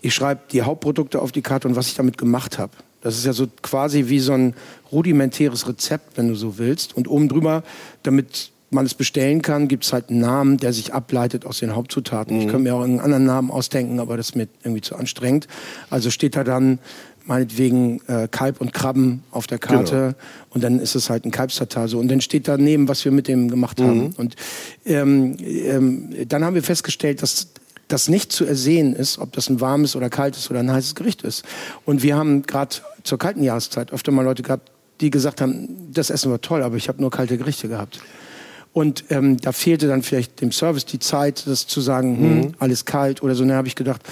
Ich schreibe die Hauptprodukte auf die Karte und was ich damit gemacht habe. Das ist ja so quasi wie so ein rudimentäres Rezept, wenn du so willst. Und oben drüber, damit man es bestellen kann, gibt es halt einen Namen, der sich ableitet aus den Hauptzutaten. Mhm. Ich könnte mir auch einen anderen Namen ausdenken, aber das ist mir irgendwie zu anstrengend. Also steht da dann meinetwegen äh, Kalb und Krabben auf der Karte genau. und dann ist es halt ein Kalbstatar so und dann steht daneben, was wir mit dem gemacht haben. Mhm. Und ähm, ähm, dann haben wir festgestellt, dass das nicht zu ersehen ist, ob das ein warmes oder kaltes oder ein heißes Gericht ist. Und wir haben gerade zur kalten Jahreszeit öfter mal Leute gehabt, die gesagt haben, das Essen war toll, aber ich habe nur kalte Gerichte gehabt. Und ähm, da fehlte dann vielleicht dem Service die Zeit, das zu sagen, hm, Mhm. alles kalt oder so. Und dann habe ich gedacht,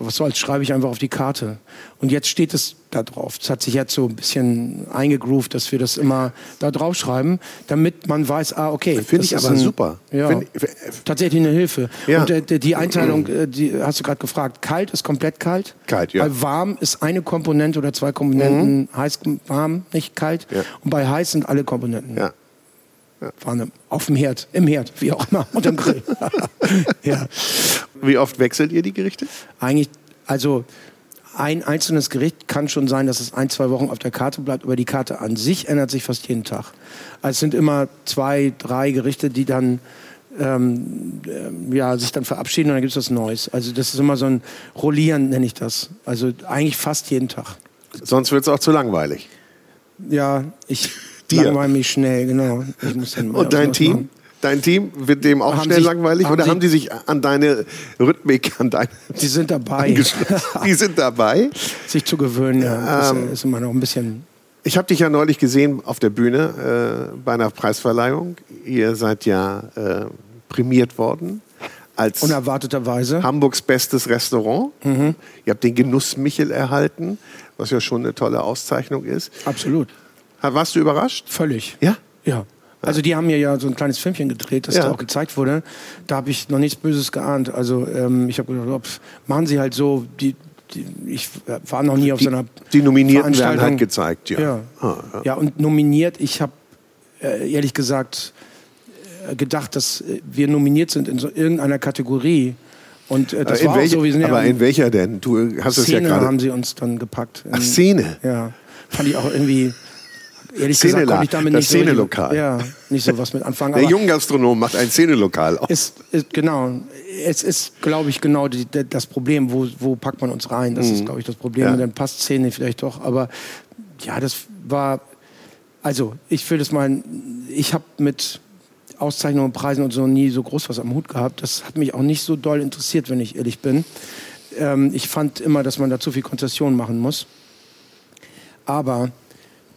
was soll's, schreibe ich einfach auf die Karte. Und jetzt steht es da drauf. Es hat sich jetzt so ein bisschen eingegroovt, dass wir das immer da drauf schreiben, damit man weiß, ah, okay. Finde ich ist aber ein- super. Ja. Find- Tatsächlich eine Hilfe. Ja. Und äh, die- Einteilung, äh, die hast du gerade gefragt, kalt ist komplett kalt. Kalt, ja. Bei warm ist eine Komponente oder zwei Komponenten heiß, warm, nicht kalt. Ja. Und bei heiß sind alle Komponenten. Ja. Waren auf dem Herd, im Herd, wie auch immer, unterm Grill. ja. Wie oft wechselt ihr die Gerichte? Eigentlich, also ein einzelnes Gericht kann schon sein, dass es ein, zwei Wochen auf der Karte bleibt, aber die Karte an sich ändert sich fast jeden Tag. Also es sind immer zwei, drei Gerichte, die dann ähm, ähm, ja, sich dann verabschieden und dann gibt es was Neues. Also das ist immer so ein Rollieren, nenne ich das. Also eigentlich fast jeden Tag. Sonst wird es auch zu langweilig. Ja, ich Dir. langweile mich schnell, genau. Und dein Team? machen. Dein Team wird dem auch Haben schnell sich- langweilig haben oder sie- haben die sich an deine Rhythmik, an deine Die sind dabei? Die sind dabei. sich zu gewöhnen. Ja. Ähm, ist immer noch ein bisschen Ich habe dich ja neulich gesehen auf der Bühne äh, bei einer Preisverleihung. Ihr seid ja äh, prämiert worden als unerwarteterweise. Hamburgs bestes Restaurant. Mhm. Ihr habt den Genuss Michel erhalten, was ja schon eine tolle Auszeichnung ist. Absolut. Warst du überrascht? Völlig. Ja. Ja. Also die haben mir ja so ein kleines Filmchen gedreht, das Ja. da auch gezeigt wurde. Da habe ich noch nichts Böses geahnt. Also ähm, ich habe gedacht, machen Sie halt so. Die, die, ich war noch nie auf Die, so einer die Nominierten werden halt gezeigt, ja. Ja. Ah, ja. Ja, und nominiert, ich habe äh, ehrlich gesagt äh, gedacht, dass äh, wir nominiert sind in so irgendeiner Kategorie. Und äh, das Äh, in war welche- so, wir sind aber in welcher denn? Du hast es ja Szene gerade. haben sie uns dann gepackt. Ach, Szene. Ja, fand ich auch irgendwie. Ehrlich Szenela, gesagt konnte ich damit das nicht so, Szenelokal. ja, nicht so was mit anfangen. Der Junggastronom macht ein Szenelokal auf. ist, ist, genau, es ist, glaube ich, genau die, das Problem, wo, wo packt man uns rein? Das ist, glaube ich, das Problem. Mhm. Ja. Und dann passt Szene vielleicht doch. Aber ja, das war, also ich will das mal, ich habe mit Auszeichnungen, Preisen und so nie so groß was am Hut gehabt. Das hat mich auch nicht so doll interessiert, wenn ich ehrlich bin. Ähm, ich fand immer, dass man da zu viel Konzession machen muss. Aber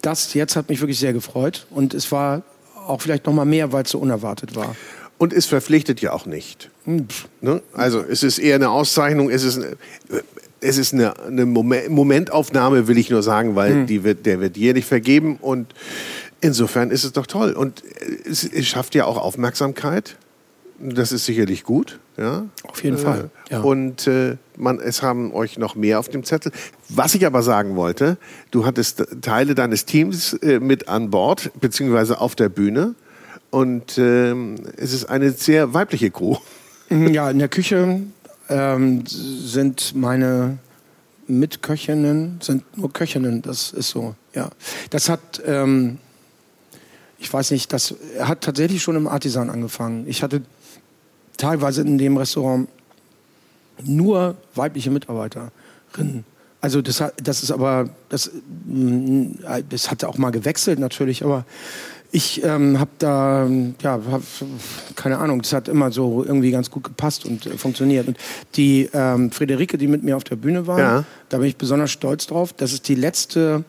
das jetzt hat mich wirklich sehr gefreut. Und es war auch vielleicht noch mal mehr, weil es so unerwartet war. Und es verpflichtet ja auch nicht. Hm. Ne? Also es ist eher eine Auszeichnung, es ist, eine- es ist eine, eine Momen- Momentaufnahme, will ich nur sagen, weil Hm. die wird, der wird jährlich vergeben und insofern ist es doch toll. Und es, es schafft ja auch Aufmerksamkeit. Das ist sicherlich gut. Ja? Auf jeden Fall, ja. Und äh, man, es haben euch noch mehr auf dem Zettel. Was ich aber sagen wollte, du hattest Teile deines Teams äh, mit an Bord, beziehungsweise auf der Bühne. Und ähm, es ist eine sehr weibliche Crew. Ja, in der Küche ähm, sind meine Mitköchinnen, sind nur Köchinnen, das ist so, ja. Das hat, ähm, ich weiß nicht, das hat tatsächlich schon im Artisan angefangen. Ich hatte teilweise in dem Restaurant nur weibliche Mitarbeiterinnen. Also das, hat, das ist aber, das, mm, das hat auch mal gewechselt natürlich, aber ich ähm, habe da, ja, hab, keine Ahnung, das hat immer so irgendwie ganz gut gepasst und äh, funktioniert. Und die ähm, Friederike, die mit mir auf der Bühne war, Ja. da bin ich besonders stolz drauf. Das ist die letzte,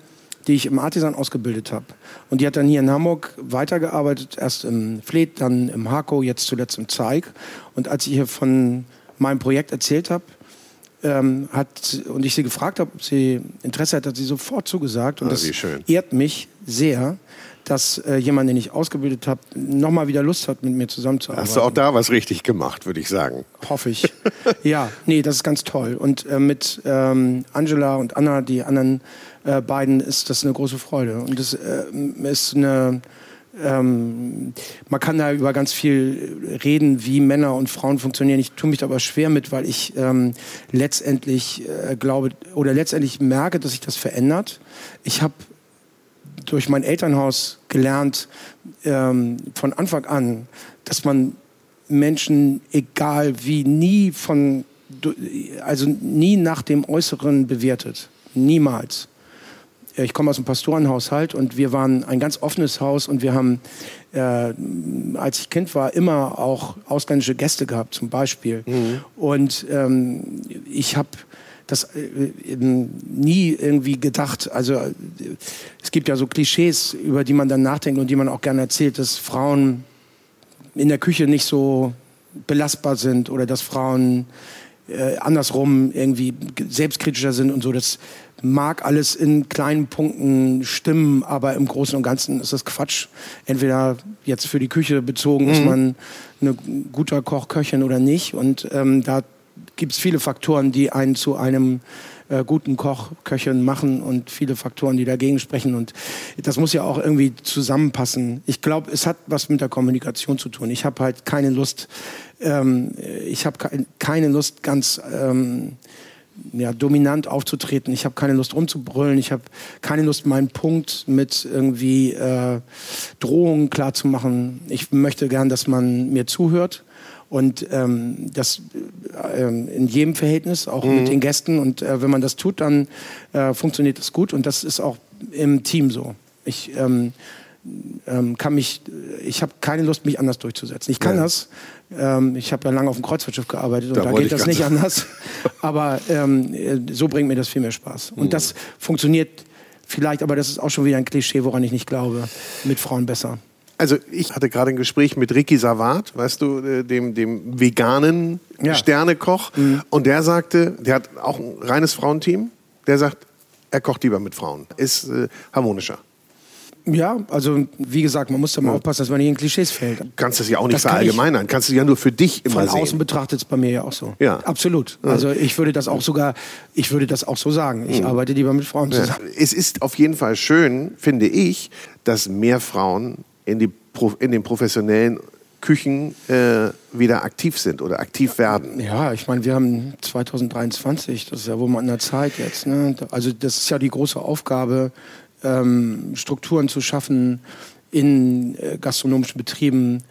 die ich im Artisan ausgebildet habe. Und die hat dann hier in Hamburg weitergearbeitet, erst im Fleet, dann im Hako, jetzt zuletzt im Zeig. Und als ich ihr von meinem Projekt erzählt habe, ähm, hat und ich sie gefragt habe, ob sie Interesse hat, hat sie sofort zugesagt. Und Ah, das ehrt mich sehr, dass äh, jemand, den ich ausgebildet habe, nochmal wieder Lust hat, mit mir zusammenzuarbeiten. Hast du auch da was richtig gemacht, würde ich sagen. Hoffe ich. ja, nee, das ist ganz toll. Und äh, mit ähm, Angela und Anna, die anderen äh, beiden, ist das eine große Freude. Und es äh, ist eine. Ähm, man kann da über ganz viel reden, wie Männer und Frauen funktionieren. Ich tue mich da aber schwer mit, weil ich ähm, letztendlich äh, glaube oder letztendlich merke, dass sich das verändert. Ich habe durch mein Elternhaus gelernt, ähm, von Anfang an, dass man Menschen, egal wie, nie von, also nie nach dem Äußeren bewertet. Niemals. Ich komme aus einem Pastorenhaushalt und wir waren ein ganz offenes Haus und wir haben, äh, als ich Kind war, immer auch ausländische Gäste gehabt, zum Beispiel. Und ähm, ich habe das äh, eben nie irgendwie gedacht. Also äh, es gibt ja so Klischees, über die man dann nachdenkt und die man auch gerne erzählt, dass Frauen in der Küche nicht so belastbar sind oder dass Frauen äh, andersrum irgendwie selbstkritischer sind und so. Das mag alles in kleinen Punkten stimmen, aber im Großen und Ganzen ist das Quatsch. Entweder jetzt für die Küche bezogen, mhm. ist man ein guter Koch, Köchin oder nicht. Und ähm, da gibt es viele Faktoren, die einen zu einem äh, guten Koch, Köchin machen und viele Faktoren, die dagegen sprechen. Und das muss ja auch irgendwie zusammenpassen. Ich glaube, es hat was mit der Kommunikation zu tun. Ich habe halt keine Lust, ähm, ich habe keine Lust, ganz ähm, ja, dominant aufzutreten. Ich habe keine Lust rumzubrüllen. Ich habe keine Lust, meinen Punkt mit irgendwie äh, Drohungen klarzumachen. Ich möchte gern, dass man mir zuhört und ähm, das äh, in jedem Verhältnis, auch mhm. mit den Gästen. Und äh, wenn man das tut, dann äh, funktioniert das gut. Und das ist auch im Team so. Ich ähm, ähm, kann mich, ich habe keine Lust, mich anders durchzusetzen. Ich kann ja. das. Ähm, ich habe ja lange auf dem Kreuzfahrtschiff gearbeitet und da, da geht das nicht anders. Aber ähm, so bringt mir das viel mehr Spaß. Und mhm. das funktioniert vielleicht, aber das ist auch schon wieder ein Klischee, woran ich nicht glaube, mit Frauen besser. Also ich hatte gerade ein Gespräch mit Ricky Savat, weißt du, äh, dem, dem veganen ja. Sternekoch. Mhm. Und der sagte, der hat auch ein reines Frauenteam. Der sagt, er kocht lieber mit Frauen. Ist äh, harmonischer. Ja, also wie gesagt, man muss da mal ja. aufpassen, dass man nicht in Klischees fällt. Du kannst das ja auch nicht das verallgemeinern. Kannst du ja nur für dich immer Von sehen. Von außen betrachtet es bei mir ja auch so. Ja. Absolut. Ja. Also ich würde das auch sogar, ich würde das auch so sagen. Ich mhm. arbeite lieber mit Frauen zusammen. Es ist auf jeden Fall schön, finde ich, dass mehr Frauen in, die, in den professionellen Küchen äh, wieder aktiv sind oder aktiv werden. Ja, ich meine, wir haben 2023, das ist ja wohl mal an der Zeit jetzt. Ne? Also das ist ja die große Aufgabe, ähm, Strukturen zu schaffen in äh, gastronomischen Betrieben,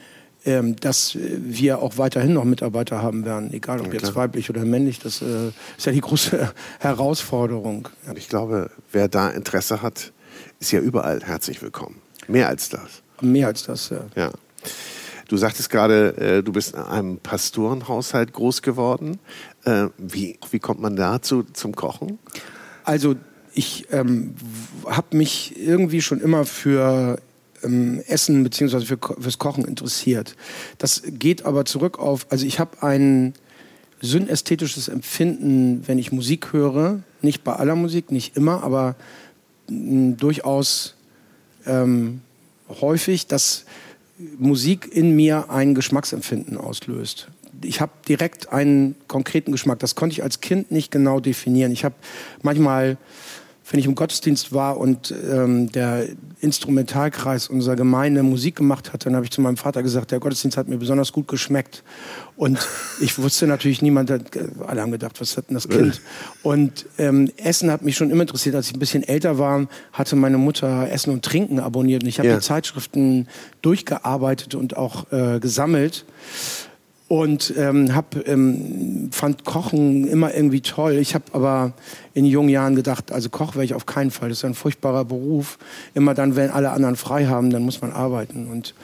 ähm, dass wir auch weiterhin noch Mitarbeiter haben werden, egal ob ja, jetzt weiblich oder männlich. Das äh, ist ja die große Herausforderung. Und ich glaube, wer da Interesse hat, ist ja überall herzlich willkommen. Mehr als das. Mehr als das, ja. ja. Du sagtest gerade, äh, du bist in einem Pastorenhaushalt groß geworden. Äh, wie, wie kommt man dazu zum Kochen? Also ich ähm, habe mich irgendwie schon immer für ähm, Essen bzw. Für, fürs Kochen interessiert. Das geht aber zurück auf, also ich habe ein synästhetisches Empfinden, wenn ich Musik höre. Nicht bei aller Musik, nicht immer, aber mh, durchaus ähm, häufig, dass Musik in mir ein Geschmacksempfinden auslöst. Ich habe direkt einen konkreten Geschmack. Das konnte ich als Kind nicht genau definieren. Ich habe manchmal wenn ich im Gottesdienst war und ähm, der Instrumentalkreis unserer Gemeinde Musik gemacht hat, dann habe ich zu meinem Vater gesagt, der Gottesdienst hat mir besonders gut geschmeckt. Und ich wusste natürlich, niemand alle haben gedacht, was hat denn das Kind? Und ähm, Essen hat mich schon immer interessiert. Als ich ein bisschen älter war, hatte meine Mutter Essen und Trinken abonniert. Und ich habe ja. die Zeitschriften durchgearbeitet und auch äh, gesammelt und ähm, hab, ähm, fand Kochen immer irgendwie toll. Ich habe aber in jungen Jahren gedacht, also Koch wäre ich auf keinen Fall. Das ist ein furchtbarer Beruf. Immer dann, wenn alle anderen frei haben, dann muss man arbeiten. Und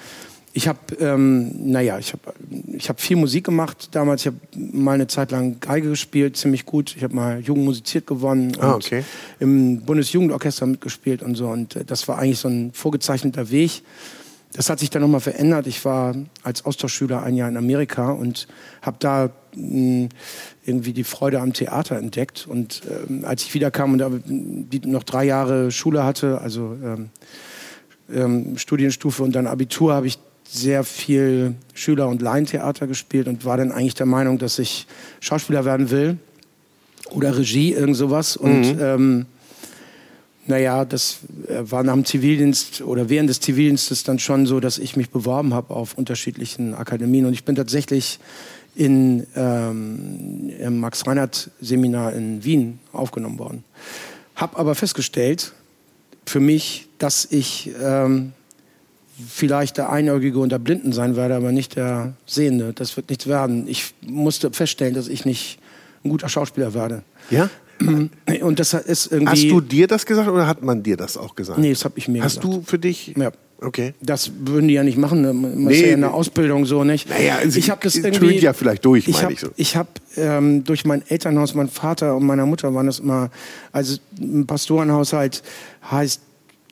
ich habe, ähm, naja, ich habe ich hab viel Musik gemacht damals. Ich habe mal eine Zeit lang Geige gespielt, ziemlich gut. Ich habe mal Jugend musiziert gewonnen ah, okay. im Bundesjugendorchester mitgespielt und so. Und äh, das war eigentlich so ein vorgezeichneter Weg. Das hat sich dann nochmal verändert. Ich war als Austauschschüler ein Jahr in Amerika und habe da mh, hm, irgendwie die Freude am Theater entdeckt. Und ähm, als ich wiederkam und die noch drei Jahre Schule hatte, also ähm, ähm, Studienstufe und dann Abitur, habe ich sehr viel Schüler- und Laientheater gespielt und war dann eigentlich der Meinung, dass ich Schauspieler werden will oder Regie, irgend sowas. Und mhm. Naja, das äh, war nach dem Zivildienst oder während des Zivildienstes dann schon so, dass ich mich beworben habe auf unterschiedlichen Akademien. Und ich bin tatsächlich in, ähm, im Max-Reinhardt-Seminar in Wien aufgenommen worden. Hab aber festgestellt, für mich, dass ich ähm, vielleicht der Einäugige und der Blinden sein werde, aber nicht der Sehende. Das wird nichts werden. Ich musste feststellen, dass ich nicht ein guter Schauspieler werde. Ja? Und das ist irgendwie. Hast du dir das gesagt oder hat man dir das auch gesagt? Nee, das habe ich mir Hast gesagt. Hast du für dich? Ja. Okay. Das würden die ja nicht machen. Man nee, ist ja in der Ausbildung so nicht. Naja, ich habe das irgendwie. ja vielleicht durch, meine ich so. Ich habe ähm, durch mein Elternhaus, mein Vater und meiner Mutter waren das immer, also ein Pastorenhaushalt heißt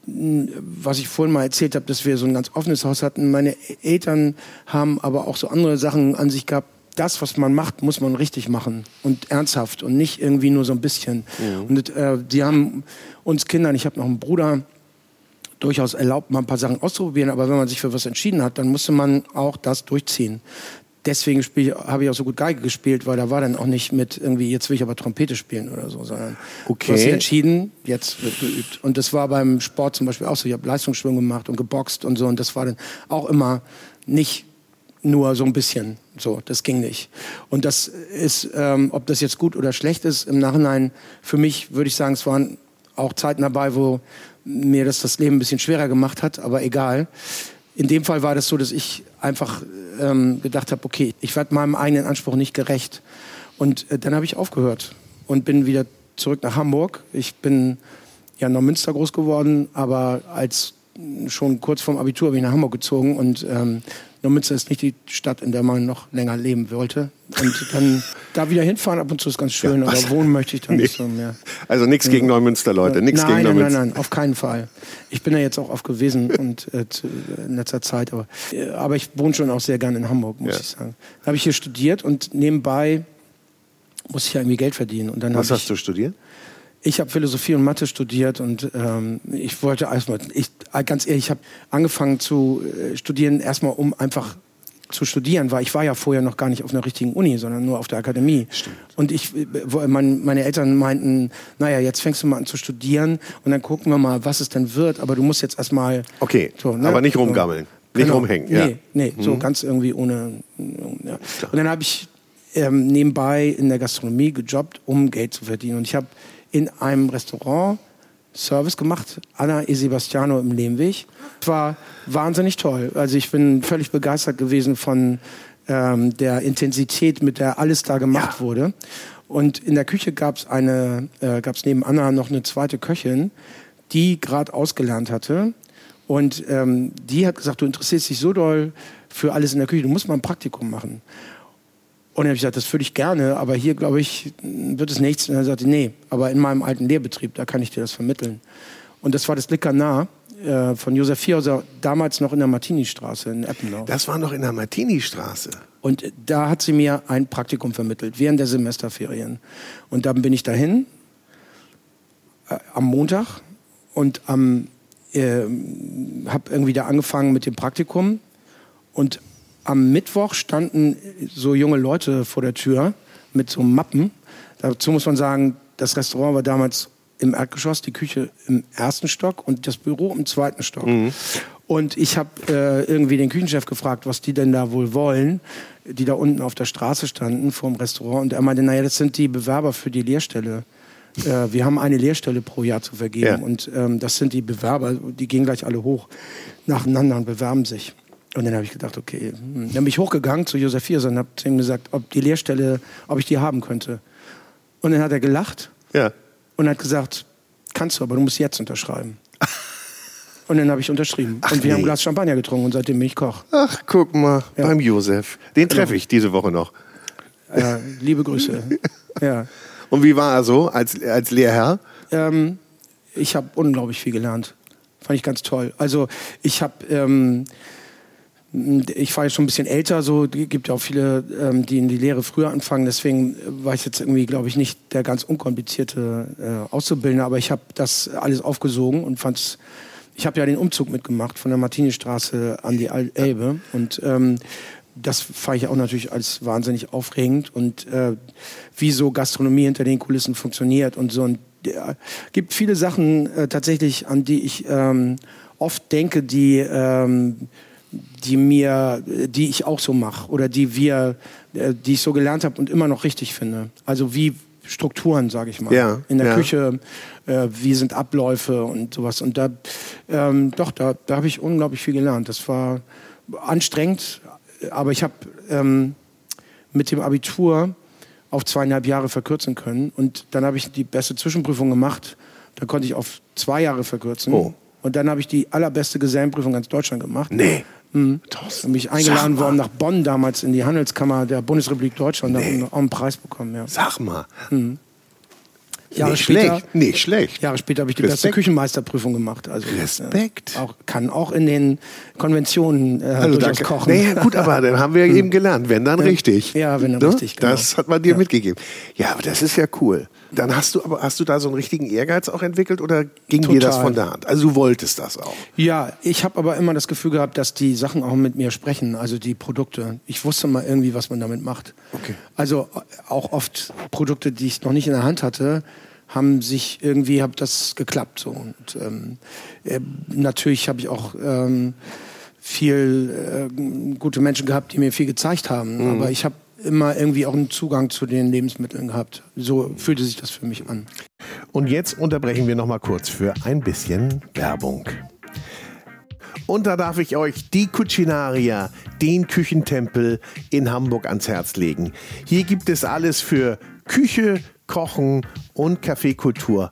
was ich vorhin mal erzählt habe, dass wir so ein ganz offenes Haus hatten. Meine Eltern haben aber auch so andere Sachen an sich gehabt. Das, was man macht, muss man richtig machen und ernsthaft und nicht irgendwie nur so ein bisschen. Mhm. Und äh, die haben uns Kindern, ich habe noch einen Bruder, durchaus erlaubt, mal ein paar Sachen auszuprobieren. Aber wenn man sich für was entschieden hat, dann musste man auch das durchziehen deswegen habe ich auch so gut Geige gespielt, weil da war dann auch nicht mit irgendwie, jetzt will ich aber Trompete spielen oder so, sondern okay. du hast dich entschieden, jetzt wird geübt. Und das war beim Sport zum Beispiel auch so. Ich habe Leistungsschwimmen gemacht und geboxt und so. Und das war dann auch immer nicht nur so ein bisschen. So, das ging nicht. Und das ist, ähm, ob das jetzt gut oder schlecht ist, im Nachhinein für mich würde ich sagen, es waren auch Zeiten dabei, wo mir das das Leben ein bisschen schwerer gemacht hat, aber egal. In dem Fall war das so, dass ich einfach ähm, gedacht habe, okay, ich werde meinem eigenen Anspruch nicht gerecht. Und äh, dann habe ich aufgehört und bin wieder zurück nach Hamburg. Ich bin ja in Neumünster groß geworden, aber als schon kurz vorm Abitur bin ich nach Hamburg gezogen und ähm, Neumünster ist nicht die Stadt, in der man noch länger leben wollte. Und dann da wieder hinfahren ab und zu ist ganz schön, ja, aber wohnen möchte ich dann nee. nicht so mehr. Also nichts gegen Neumünster, Leute. Nichts nein, gegen nein, Neumünster. Nein, nein, auf keinen Fall. Ich bin da jetzt auch oft gewesen und äh, in letzter Zeit, aber, äh, aber ich wohne schon auch sehr gerne in Hamburg, muss ja. ich sagen. Da habe ich hier studiert und nebenbei muss ich ja irgendwie Geld verdienen. Und dann Was hast ich, du studiert? Ich habe Philosophie und Mathe studiert und ähm, ich wollte erstmal, ich, ganz ehrlich, ich habe angefangen zu äh, studieren, erstmal um einfach zu studieren, weil ich war ja vorher noch gar nicht auf einer richtigen Uni, sondern nur auf der Akademie. Stimmt. Und ich, äh, mein, meine Eltern meinten, naja, jetzt fängst du mal an zu studieren und dann gucken wir mal, was es denn wird, aber du musst jetzt erstmal... Okay, so, ne? aber nicht rumgammeln, so. nicht genau. rumhängen. Ja. Nee, nee mhm. so ganz irgendwie ohne... Ja. Und dann habe ich ähm, nebenbei in der Gastronomie gejobbt, um Geld zu verdienen. Und ich habe in einem Restaurant Service gemacht, Anna e Sebastiano im Lehmweg. War wahnsinnig toll. Also ich bin völlig begeistert gewesen von ähm, der Intensität, mit der alles da gemacht ja. wurde. Und in der Küche gab es eine, äh, gab es neben Anna noch eine zweite Köchin, die gerade ausgelernt hatte. Und ähm, die hat gesagt, du interessierst dich so doll für alles in der Küche, du musst mal ein Praktikum machen. Und dann habe ich gesagt, das würde ich gerne, aber hier, glaube ich, wird es nichts. Und er sagte, nee, aber in meinem alten Lehrbetrieb, da kann ich dir das vermitteln. Und das war das Likanar äh, von Josef Vierhauser, damals noch in der Martini-Straße in Eppendorf. Das war noch in der Martini-Straße? Und da hat sie mir ein Praktikum vermittelt, während der Semesterferien. Und dann bin ich dahin, äh, am Montag, und am, äh, habe irgendwie da angefangen mit dem Praktikum. Und am Mittwoch standen so junge Leute vor der Tür mit so Mappen. Dazu muss man sagen, das Restaurant war damals im Erdgeschoss, die Küche im ersten Stock und das Büro im zweiten Stock. Mhm. Und ich habe äh, irgendwie den Küchenchef gefragt, was die denn da wohl wollen, die da unten auf der Straße standen vor dem Restaurant. Und er meinte, naja, das sind die Bewerber für die Lehrstelle. Äh, wir haben eine Lehrstelle pro Jahr zu vergeben. Ja. Und ähm, das sind die Bewerber, die gehen gleich alle hoch nacheinander und bewerben sich. Und dann habe ich gedacht, okay. Hm. Dann bin ich hochgegangen zu Josef Fierser und habe zu ihm gesagt, ob die Lehrstelle, ob ich die haben könnte. Und dann hat er gelacht ja. und hat gesagt, kannst du, aber du musst jetzt unterschreiben. Und dann habe ich unterschrieben. Ach, und wir nee. haben ein Glas Champagner getrunken und seitdem bin ich Koch. Ach, guck mal, ja. beim Josef. Den treffe genau. ich diese Woche noch. Ja, liebe Grüße. ja. Und wie war er so als, als Lehrherr? Ähm, ich habe unglaublich viel gelernt. Fand ich ganz toll. Also ich habe... Ähm, ich war ja schon ein bisschen älter, so gibt ja auch viele, ähm, die in die Lehre früher anfangen. Deswegen war ich jetzt irgendwie, glaube ich, nicht der ganz unkomplizierte äh, Auszubildende, aber ich habe das alles aufgesogen und fand's. Ich habe ja den Umzug mitgemacht von der Martinistraße an die Elbe und ähm, das fand ich auch natürlich als wahnsinnig aufregend und äh, wie so Gastronomie hinter den Kulissen funktioniert und so. Und äh, gibt viele Sachen äh, tatsächlich, an die ich ähm, oft denke, die ähm, die mir, die ich auch so mache oder die wir, äh, die ich so gelernt habe und immer noch richtig finde. Also wie Strukturen, sage ich mal. Ja, in der ja. Küche, äh, wie sind Abläufe und sowas. Und da, ähm, doch, da, da habe ich unglaublich viel gelernt. Das war anstrengend, aber ich habe ähm, mit dem Abitur auf zweieinhalb Jahre verkürzen können. Und dann habe ich die beste Zwischenprüfung gemacht. Da konnte ich auf zwei Jahre verkürzen. Oh. Und dann habe ich die allerbeste Gesellenprüfung ganz Deutschland gemacht. Nee. Mhm. Bin mich eingeladen worden nach Bonn damals in die Handelskammer der Bundesrepublik Deutschland. Nee. Da auch einen Preis bekommen. Ja. Sag mal. Mhm. Jahre nicht später, schlecht, nicht schlecht. Jahre später habe ich die beste Respekt. Küchenmeisterprüfung gemacht. Also, Respekt. Äh, auch, kann auch in den Konventionen äh, Also durchaus danke. kochen. Nee, gut, aber dann haben wir eben gelernt, wenn dann richtig. Ja, wenn dann Ne? richtig, genau. Das hat man dir mitgegeben. Ja, aber das ist ja cool. Dann hast du aber hast du da so einen richtigen Ehrgeiz auch entwickelt oder ging dir das Total. von der Hand? Also du wolltest das auch. Ja, ich habe aber immer das Gefühl gehabt, dass die Sachen auch mit mir sprechen, also die Produkte. Ich wusste mal irgendwie, was man damit macht. Okay. Also auch oft Produkte, die ich noch nicht in der Hand hatte, haben sich irgendwie, hat das geklappt. So. Und ähm, äh, natürlich habe ich auch ähm, viel äh, gute Menschen gehabt, die mir viel gezeigt haben. Mhm. Aber ich habe immer irgendwie auch einen Zugang zu den Lebensmitteln gehabt. So fühlte sich das für mich an. Und jetzt unterbrechen wir noch mal kurz für ein bisschen Werbung. Und da darf ich euch die Cucinaria, den Küchentempel in Hamburg ans Herz legen. Hier gibt es alles für Küche, Kochen und Kaffeekultur.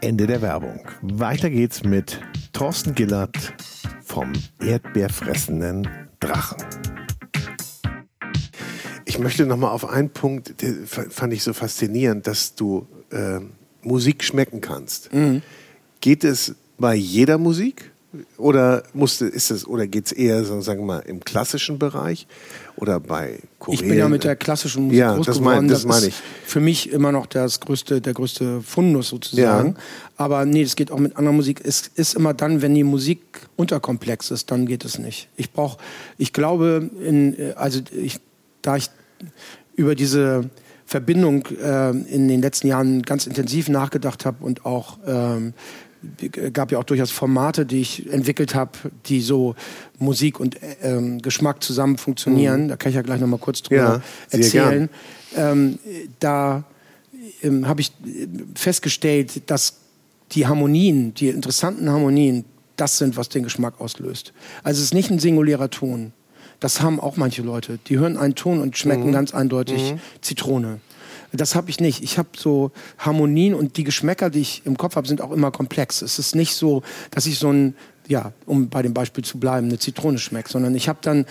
Ende der Werbung. Weiter geht's mit Thorsten Gillert vom erdbeerfressenden Drachen. Ich möchte noch mal auf einen Punkt, der fand ich so faszinierend, dass du äh, Musik schmecken kannst. Geht es bei jeder Musik? Oder musste, ist es, oder geht es eher, so, sagen wir mal, im klassischen Bereich? Oder bei Korean? Ich bin ja mit der klassischen Musik Ja, groß das geworden. mein- das meine ist ich. für mich immer noch das größte, der größte Fundus sozusagen. Ja. Aber nee, das geht auch mit anderer Musik. Es ist immer dann, wenn die Musik unterkomplex ist, dann geht es nicht. Ich brauche, ich glaube, in, äh, also ich, da ich über diese Verbindung äh, in den letzten Jahren ganz intensiv nachgedacht habe und auch ähm, gab ja auch durchaus Formate, die ich entwickelt habe, die so Musik und ähm, Geschmack zusammen funktionieren. Da kann ich ja gleich noch mal kurz drüber Ja, erzählen. Ähm, da ähm, habe ich äh, festgestellt, dass die Harmonien, die interessanten Harmonien, das sind, was den Geschmack auslöst. Also es ist nicht ein singulärer Ton. Das haben auch manche Leute. Die hören einen Ton und schmecken ganz eindeutig Zitrone. Das habe ich nicht. Ich habe so Harmonien und die Geschmäcker, die ich im Kopf habe, sind auch immer komplex. Es ist nicht so, dass ich so ein, ja, um bei dem Beispiel zu bleiben, eine Zitrone schmecke, sondern ich habe dann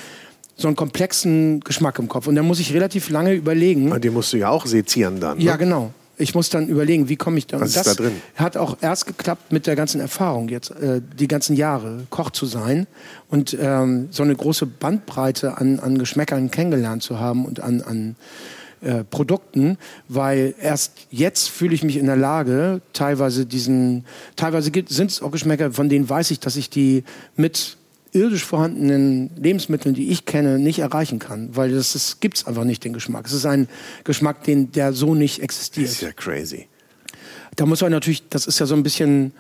so einen komplexen Geschmack im Kopf. Und da muss ich relativ lange überlegen. Und den musst du ja auch sezieren dann. Ja, ne? genau. Ich muss dann überlegen, wie komme ich da. Was ist da drin? Hat auch erst geklappt mit der ganzen Erfahrung jetzt, äh, die ganzen Jahre Koch zu sein und ähm, so eine große Bandbreite an, an Geschmäckern kennengelernt zu haben und an, an äh, Produkten, weil erst jetzt fühle ich mich in der Lage, teilweise diesen, teilweise sind es auch Geschmäcker, von denen weiß ich, dass ich die mit irdisch vorhandenen Lebensmitteln, die ich kenne, nicht erreichen kann, weil das, das gibt es einfach nicht, den Geschmack. Es ist ein Geschmack, den, der so nicht existiert. Das ist ja crazy. Da muss man natürlich, das ist ja so ein bisschen,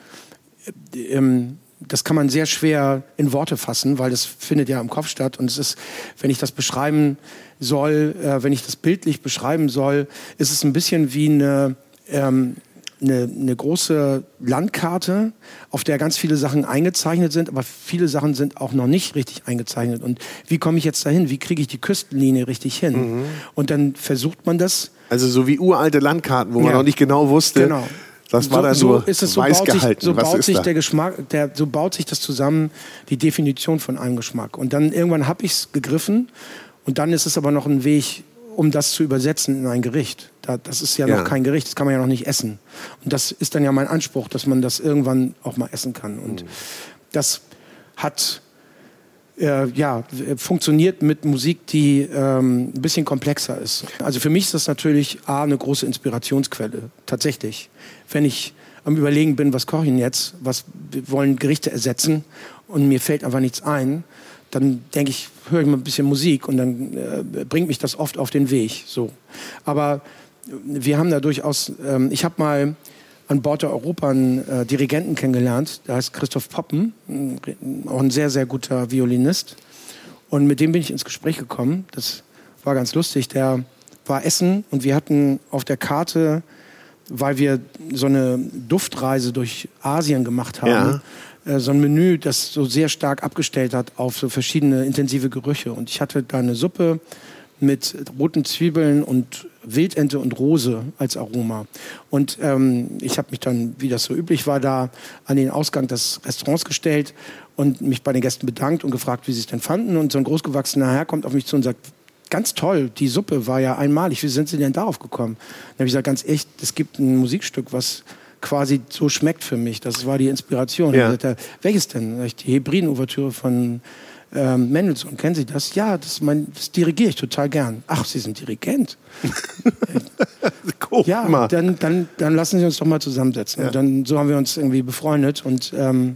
äh, ähm, das kann man sehr schwer in Worte fassen, weil das findet ja im Kopf statt. Und es ist, wenn ich das beschreiben soll, äh, wenn ich das bildlich beschreiben soll, ist es ein bisschen wie eine, ähm, eine, eine große Landkarte, auf der ganz viele Sachen eingezeichnet sind, aber viele Sachen sind auch noch nicht richtig eingezeichnet. Und wie komme ich jetzt dahin? Wie kriege ich die Küstenlinie richtig hin? Und dann versucht man das Also so wie uralte Landkarten, wo man Ja. noch nicht genau wusste, Genau. Das war so, dann so nur ist es, so weiß baut sich, gehalten. so Was baut sich da? der Geschmack, der, so baut sich das zusammen, die Definition von einem Geschmack. Und dann irgendwann habe ich es gegriffen und dann ist es aber noch ein Weg, um das zu übersetzen in ein Gericht. Da, das ist ja, Ja. noch kein Gericht, das kann man ja noch nicht essen. Und das ist dann ja mein Anspruch, dass man das irgendwann auch mal essen kann. Und Mhm. das hat äh, ja, funktioniert mit Musik, die ähm, ein bisschen komplexer ist. Also für mich ist das natürlich A, eine große Inspirationsquelle, tatsächlich. Wenn ich am Überlegen bin, was koche ich denn jetzt, was wollen Gerichte ersetzen und mir fällt einfach nichts ein, dann denke ich, höre ich mal ein bisschen Musik und dann äh, bringt mich das oft auf den Weg. So. Aber wir haben da durchaus, ähm, ich habe mal an Bord der Europa einen äh, Dirigenten kennengelernt, der heißt Christoph Poppen, auch ein sehr, sehr guter Violinist. Und mit dem bin ich ins Gespräch gekommen. Das war ganz lustig. Der war Essen und wir hatten auf der Karte, weil wir so eine Duftreise durch Asien gemacht haben, ja. äh, so ein Menü, das so sehr stark abgestellt hat auf so verschiedene intensive Gerüche. Und ich hatte da eine Suppe mit roten Zwiebeln und Wildente und Rose als Aroma. Und ähm, ich habe mich dann, wie das so üblich war, da an den Ausgang des Restaurants gestellt und mich bei den Gästen bedankt und gefragt, wie sie es denn fanden. Und so ein großgewachsener Herr kommt auf mich zu und sagt, ganz toll, die Suppe war ja einmalig. Wie sind Sie denn darauf gekommen? Dann habe ich gesagt, ganz echt, es gibt ein Musikstück, was quasi so schmeckt für mich. Das war die Inspiration. Ja. Er, welches denn? Die Hebriden-Ouvertüre von ähm, Mendelssohn, kennen Sie das? Ja, das, mein, das dirigiere ich total gern. Ach, Sie sind Dirigent. Ja, mal. Dann, dann, dann lassen Sie uns doch mal zusammensetzen. Ja. Und dann, so haben wir uns irgendwie befreundet und ähm,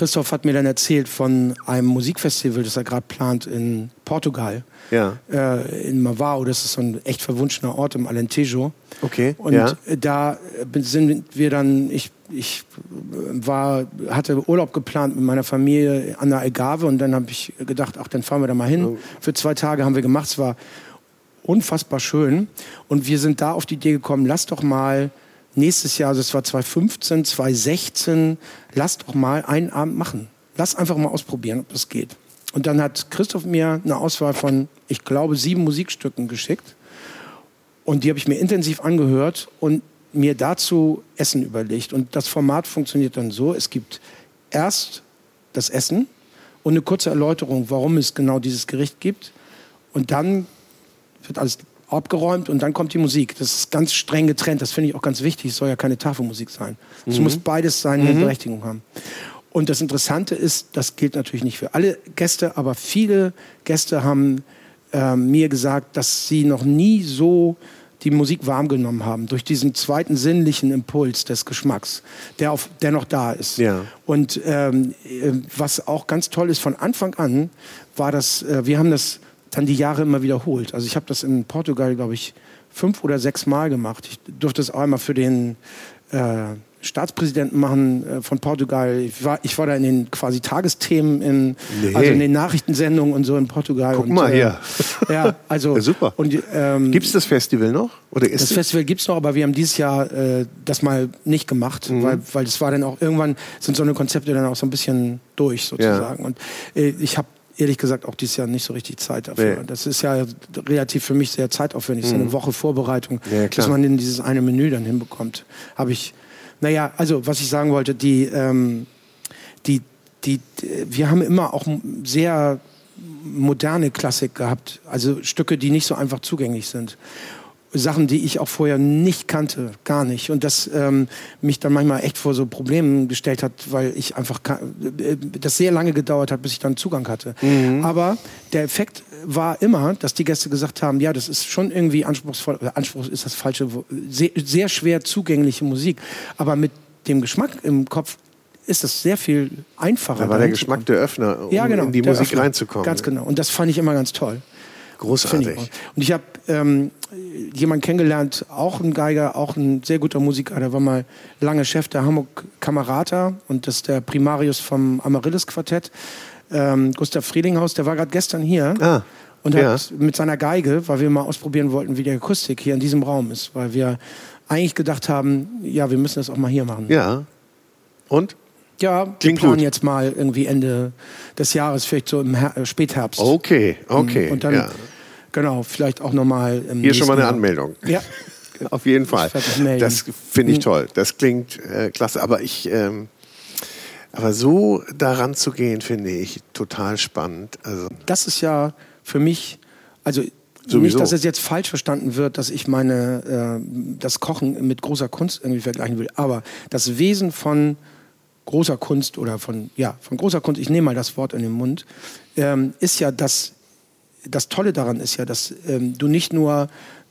Christoph hat mir dann erzählt von einem Musikfestival, das er gerade plant in Portugal. Ja. Äh, in Mavao, das ist so ein echt verwunschener Ort im Alentejo. Okay. Und ja. da sind wir dann, ich, ich war, hatte Urlaub geplant mit meiner Familie an der Algarve und dann habe ich gedacht, ach, dann fahren wir da mal hin. Oh. Für zwei Tage haben wir gemacht, es war unfassbar schön. Und wir sind da auf die Idee gekommen, lass doch mal nächstes Jahr, also es war 2015, 2016, lass doch mal einen Abend machen. Lass einfach mal ausprobieren, ob das geht. Und dann hat Christoph mir eine Auswahl von, ich glaube, sieben Musikstücken geschickt. Und die habe ich mir intensiv angehört und mir dazu Essen überlegt. Und das Format funktioniert dann so, es gibt erst das Essen und eine kurze Erläuterung, warum es genau dieses Gericht gibt. Und dann wird alles abgeräumt und dann kommt die Musik. Das ist ganz streng getrennt. Das finde ich auch ganz wichtig. Es soll ja keine Tafelmusik sein. Es mhm. muss beides seine mhm. Berechtigung haben. Und das Interessante ist, das gilt natürlich nicht für alle Gäste, aber viele Gäste haben äh, mir gesagt, dass sie noch nie so die Musik warm genommen haben durch diesen zweiten sinnlichen Impuls des Geschmacks, der, auf, der noch da ist. Ja. Und ähm, äh, was auch ganz toll ist von Anfang an, war das, äh, wir haben das dann die Jahre immer wiederholt. Also ich habe das in Portugal, glaube ich, fünf oder sechs Mal gemacht. Ich durfte es auch einmal für den äh, Staatspräsidenten machen äh, von Portugal. Ich war, ich war da in den quasi Tagesthemen, in, nee. also in den Nachrichtensendungen und so in Portugal. Guck und, mal hier. Äh, ja, also ja, super. ähm, gibt es das Festival noch? Oder ist das Festival gibt es noch, aber wir haben dieses Jahr äh, das mal nicht gemacht, mhm. weil, weil das war dann auch irgendwann sind so eine Konzepte dann auch so ein bisschen durch sozusagen. Ja. Und äh, ich habe ehrlich gesagt auch dieses Jahr nicht so richtig Zeit dafür. Nee. Das ist ja relativ für mich sehr zeitaufwendig, mhm. so eine mhm. Woche Vorbereitung, ja, bis man in dieses eine Menü dann hinbekommt. Habe ich, naja, also was ich sagen wollte, die, ähm, die, die, wir haben immer auch sehr moderne Klassik gehabt, also Stücke, die nicht so einfach zugänglich sind. Sachen, die ich auch vorher nicht kannte, gar nicht. Und das ähm, mich dann manchmal echt vor so Problemen gestellt hat, weil ich einfach äh, das sehr lange gedauert hat, bis ich dann Zugang hatte. Mhm. Aber der Effekt war immer, dass die Gäste gesagt haben, ja, das ist schon irgendwie anspruchsvoll, oder Anspruch ist das falsche, sehr, sehr schwer zugängliche Musik. Aber mit dem Geschmack im Kopf ist das sehr viel einfacher. Da war der Geschmack der Öffner, um ja, genau, in die Musik Öffner, reinzukommen. Ganz genau. Und das fand ich immer ganz toll. Großartig. Und ich habe ähm, jemanden kennengelernt, auch ein Geiger, auch ein sehr guter Musiker, der war mal lange Chef der Hamburg Kamerata und das ist der Primarius vom Amaryllis Quartett. Ähm, Gustav Friedinghaus, der war gerade gestern hier. Ah, und ja. hat mit seiner Geige, weil wir mal ausprobieren wollten, wie die Akustik hier in diesem Raum ist, weil wir eigentlich gedacht haben, ja, wir müssen das auch mal hier machen. Ja. Und? Ja, Klingt wir planen gut. jetzt mal irgendwie Ende des Jahres, vielleicht so im Her Spätherbst. Okay, okay. Und dann, ja. genau, vielleicht auch nochmal im Hier schon mal eine Jahr. Anmeldung. Ja. Auf jeden Fall. Das finde ich mhm. toll. Das klingt äh, klasse. Aber ich, ähm, aber so daran zu gehen, finde ich total spannend. Also das ist ja für mich, also Sowieso. Nicht, dass es jetzt falsch verstanden wird, dass ich meine äh, das Kochen mit großer Kunst irgendwie vergleichen will, aber das Wesen von großer Kunst oder von, ja, von großer Kunst, ich nehme mal das Wort in den Mund, ähm, ist ja, dass das Tolle daran ist ja, dass ähm, du nicht nur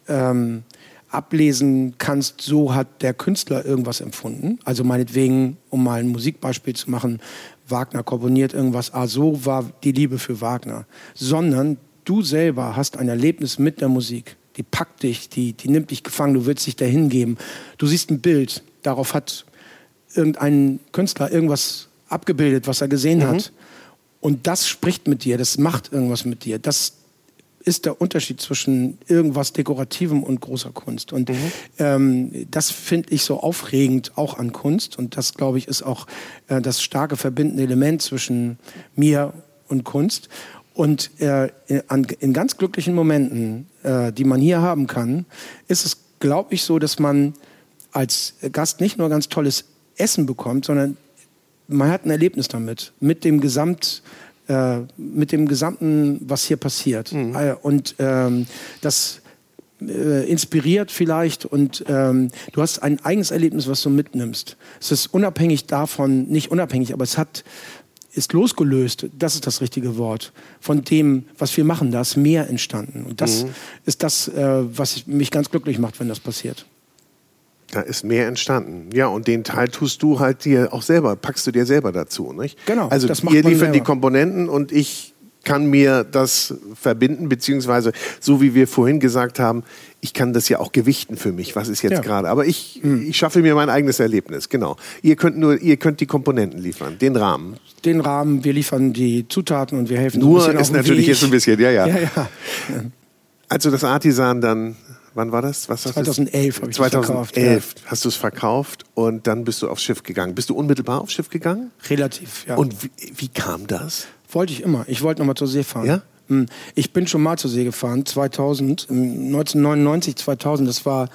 ähm, ablesen kannst, so hat der Künstler irgendwas empfunden. Also meinetwegen, um mal ein Musikbeispiel zu machen, Wagner komponiert irgendwas, ah, so war die Liebe für Wagner. Sondern du selber hast ein Erlebnis mit der Musik. Die packt dich, die, die nimmt dich gefangen, du willst dich dahin geben. Du siehst ein Bild, darauf hat irgendein Künstler irgendwas abgebildet, was er gesehen mhm. hat. Und das spricht mit dir, das macht irgendwas mit dir. Das ist der Unterschied zwischen irgendwas Dekorativem und großer Kunst. Und mhm. ähm, das finde ich so aufregend auch an Kunst. Und das, glaube ich, ist auch äh, das starke verbindende Element zwischen mir und Kunst. Und äh, in, in, ganz glücklichen Momenten, äh, die man hier haben kann, ist es, glaube ich, so, dass man als Gast nicht nur ganz tolles Essen bekommt, sondern man hat ein Erlebnis damit, mit dem Gesamt, äh, mit dem Gesamten, was hier passiert. Mhm. Äh, und ähm, das äh, inspiriert vielleicht und ähm, du hast ein eigenes Erlebnis, was du mitnimmst. Es ist unabhängig davon, nicht unabhängig, aber es hat ist losgelöst, das ist das richtige Wort, von dem, was wir machen, da ist mehr entstanden. Und das mhm. ist das, äh, was mich ganz glücklich macht, wenn das passiert. Da ist mehr entstanden. Ja, und den Teil tust du halt dir auch selber, packst du dir selber dazu, nicht? Genau. Also ihr liefert die Komponenten und ich kann mir das verbinden, beziehungsweise so wie wir vorhin gesagt haben, ich kann das ja auch gewichten für mich. Was ist jetzt ja. gerade? Aber ich, mhm. ich schaffe mir mein eigenes Erlebnis. Genau. Ihr könnt nur, ihr könnt die Komponenten liefern, den Rahmen. Den Rahmen, wir liefern die Zutaten und wir helfen. Nur so ist natürlich jetzt ein bisschen, ja, ja. ja, ja. Also das Artisan dann wann war das? Was 2011 habe ich 2011 verkauft, ja. hast du es verkauft und dann bist du aufs Schiff gegangen. Bist du unmittelbar aufs Schiff gegangen? Relativ, ja. Und wie, wie kam das? Wollte ich immer. Ich wollte nochmal zur See fahren. Ja? Hm. Ich bin schon mal zur See gefahren, 2000, 1999, 2000. Das war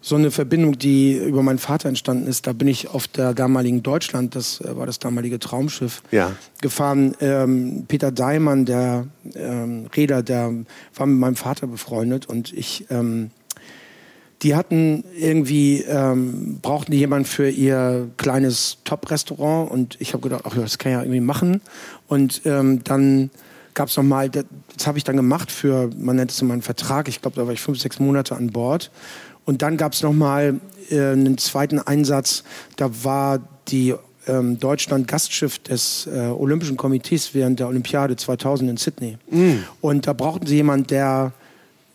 so eine Verbindung, die über meinen Vater entstanden ist. Da bin ich auf der damaligen Deutschland, das äh, war das damalige Traumschiff, ja. gefahren. Ähm, Peter Daimann, der ähm, Räder, der war mit meinem Vater befreundet und ich ähm, die hatten irgendwie, ähm, brauchten die jemanden für ihr kleines Top-Restaurant und ich habe gedacht, ach ja, das kann ich ja irgendwie machen. Und ähm, dann gab es nochmal, das, das habe ich dann gemacht für, man nennt es immer einen Vertrag, ich glaube, da war ich fünf, sechs Monate an Bord. Und dann gab es nochmal äh, einen zweiten Einsatz, da war die ähm, Deutschland Gastschiff des äh, Olympischen Komitees während der Olympiade 2000 in Sydney. Mm. Und da brauchten sie jemanden, der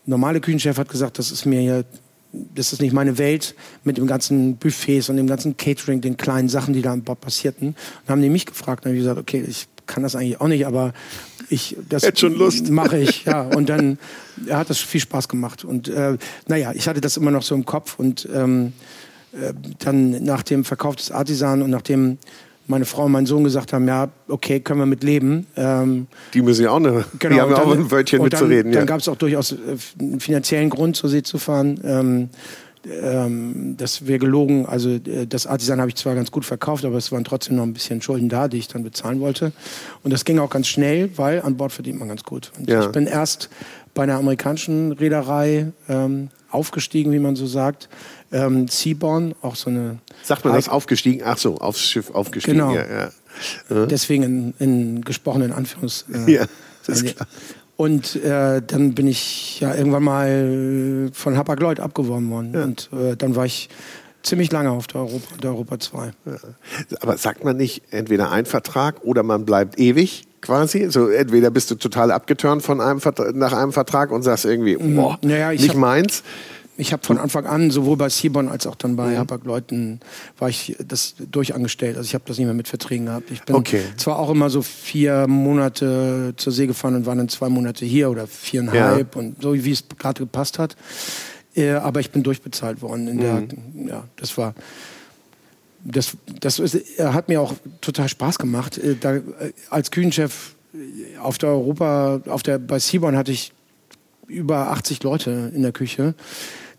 normale Küchenchef hat gesagt, das ist mir hier das ist nicht meine Welt mit dem ganzen Buffets und dem ganzen Catering, den kleinen Sachen, die da an Bord passierten. Und haben die mich gefragt, dann habe ich gesagt, okay, ich kann das eigentlich auch nicht, aber ich das mache ich, ja. Und dann ja, hat das viel Spaß gemacht. Und äh, naja, ich hatte das immer noch so im Kopf und ähm, äh, dann nach dem Verkauf des Artisan und nachdem meine Frau und mein Sohn gesagt haben, ja, okay, können wir mit leben. Ähm, die müssen ja auch, eine, genau, die haben ja auch ein Wörtchen mitzureden. Dann, dann gab es auch durchaus äh, einen finanziellen Grund, zur See zu fahren. Ähm, ähm, das wäre gelogen. Also äh, das Artisan habe ich zwar ganz gut verkauft, aber es waren trotzdem noch ein bisschen Schulden da, die ich dann bezahlen wollte. Und das ging auch ganz schnell, weil an Bord verdient man ganz gut. Ja. ich bin erst bei einer amerikanischen Reederei ähm, aufgestiegen, wie man so sagt. Ähm, Seaborn, auch so eine. Sagt man das aufgestiegen? Ach so, aufs Schiff aufgestiegen. Genau. Ja, ja. Deswegen in, in gesprochenen Anführungs. Äh, ja, das ist klar. Und äh, dann bin ich ja irgendwann mal von Hapag-Lloyd abgeworben worden. Ja. Und äh, dann war ich ziemlich lange auf der Europa, der Europa 2. Ja. Aber sagt man nicht entweder ein Vertrag oder man bleibt ewig? quasi. So entweder bist du total abgeturnt von einem nach einem Vertrag und sagst irgendwie, mhm. boah, naja, nicht hab, meins. Ich habe von Anfang an, sowohl bei Seaborn als auch dann bei mhm. Hapag-Leuten, war ich das durchangestellt. Also ich habe das nicht mehr mit Verträgen gehabt. Ich bin okay. zwar auch immer so vier Monate zur See gefahren und war dann zwei Monate hier oder viereinhalb ja. und so, wie es gerade gepasst hat. Äh, aber ich bin durchbezahlt worden. In der, mhm. ja, das war das, das ist, hat mir auch total Spaß gemacht. Äh, da, äh, als Küchenchef auf der Europa, auf der, bei Seaborn hatte ich über 80 Leute in der Küche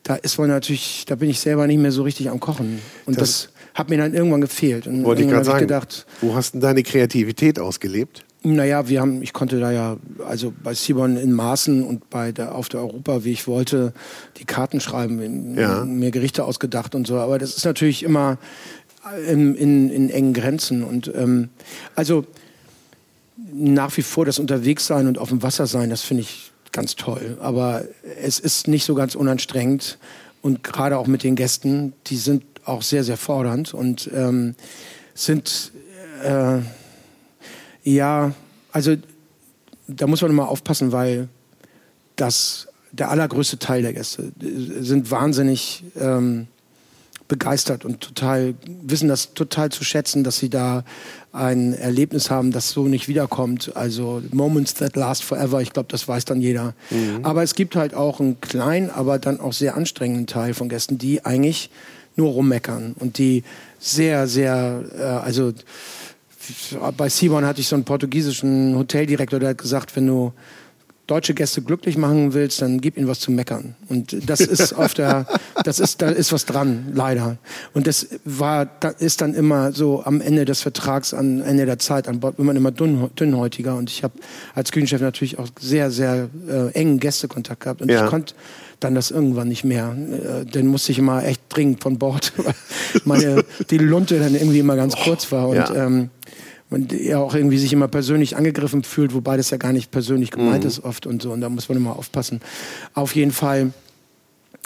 da ist man natürlich, da bin ich selber nicht mehr so richtig am Kochen. Und das, das hat mir dann irgendwann gefehlt. Und wollte ich gerade sagen, gedacht, wo hast denn deine Kreativität ausgelebt? Naja, wir haben, ich konnte da ja, also bei Simon in Maßen und bei der, auf der Europa, wie ich wollte, die Karten schreiben, ja. mir Gerichte ausgedacht und so. Aber das ist natürlich immer in, in, in engen Grenzen. Und ähm, also nach wie vor das Unterwegssein und auf dem Wasser sein, das finde ich ganz toll. Aber es ist nicht so ganz unanstrengend. und gerade auch mit den Gästen, die sind auch sehr, sehr fordernd und ähm, sind äh, ja, also da muss man immer aufpassen, weil das der allergrößte Teil der Gäste sind wahnsinnig ähm, begeistert und total wissen das total zu schätzen, dass sie da ein Erlebnis haben, das so nicht wiederkommt. Also Moments that last forever, ich glaube, das weiß dann jeder. Mhm. Aber es gibt halt auch einen kleinen, aber dann auch sehr anstrengenden Teil von Gästen, die eigentlich nur rummeckern und die sehr, sehr, äh, also bei Simon hatte ich so einen portugiesischen Hoteldirektor, der hat gesagt, wenn du deutsche Gäste glücklich machen willst, dann gib ihnen was zu meckern. Und das ist auf der, das ist, da ist was dran, leider. Und das war, da ist dann immer so am Ende des Vertrags, am Ende der Zeit an Bord, wird man immer dünn, dünnhäutiger. Und ich habe als Küchenchef natürlich auch sehr, sehr äh, engen Gästekontakt gehabt. Und ja. ich konnte dann das irgendwann nicht mehr. Äh, dann musste ich immer echt dringend von Bord, weil meine, die Lunte dann irgendwie immer ganz kurz war. Und ja. ähm, man ja auch irgendwie sich immer persönlich angegriffen fühlt, wobei das ja gar nicht persönlich gemeint mhm. ist oft und so. Und da muss man immer aufpassen. Auf jeden Fall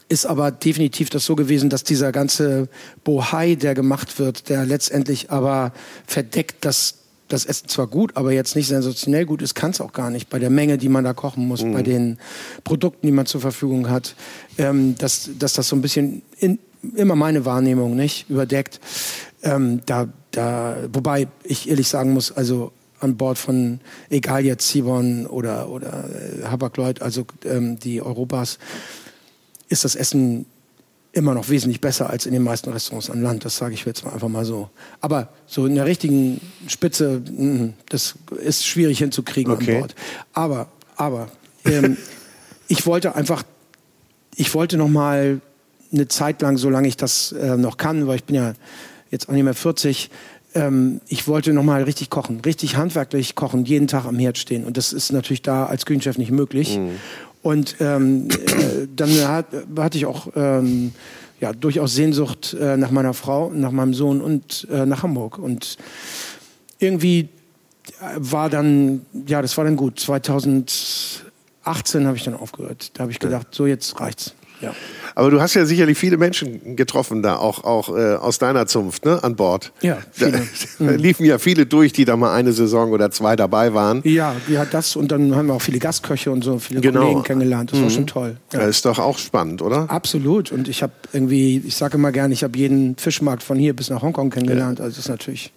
ist aber definitiv das so gewesen, dass dieser ganze Bohai, der gemacht wird, der letztendlich aber verdeckt, dass das Essen zwar gut, aber jetzt nicht sensationell gut ist, kann es auch gar nicht. Bei der Menge, die man da kochen muss, mhm. bei den Produkten, die man zur Verfügung hat, ähm, dass, dass das so ein bisschen in, immer meine Wahrnehmung nicht überdeckt. Ähm, da da, wobei ich ehrlich sagen muss, also an Bord von, egal jetzt Sibon oder, oder äh, Hapag-Lloyd, also ähm, die Europas, ist das Essen immer noch wesentlich besser als in den meisten Restaurants an Land. Das sage ich jetzt mal einfach mal so. Aber so in der richtigen Spitze, mh, das ist schwierig hinzukriegen okay. an Bord. Aber, aber ähm, ich wollte einfach, ich wollte noch mal eine Zeit lang, solange ich das äh, noch kann, weil ich bin ja jetzt auch nicht mehr 40, ähm, ich wollte nochmal richtig kochen, richtig handwerklich kochen, jeden Tag am Herd stehen. Und das ist natürlich da als Küchenchef nicht möglich. Mhm. Und ähm, äh, dann hat, hatte ich auch ähm, ja, durchaus Sehnsucht äh, nach meiner Frau, nach meinem Sohn und äh, nach Hamburg. Und irgendwie war dann, ja, das war dann gut. 2018 habe ich dann aufgehört. Da habe ich gedacht, so jetzt reicht's. Ja. Aber du hast ja sicherlich viele Menschen getroffen da, auch, auch äh, aus deiner Zunft, ne, an Bord. Ja, viele. Da, da mhm. liefen ja viele durch, die da mal eine Saison oder zwei dabei waren. Ja, die hat das und dann haben wir auch viele Gastköche und so, viele genau. Kollegen kennengelernt. Das mhm. war schon toll. Ja. Das ist doch auch spannend, oder? Absolut. Und ich habe irgendwie, ich sage immer gerne, ich habe jeden Fischmarkt von hier bis nach Hongkong kennengelernt. Ja. Also das ist natürlich.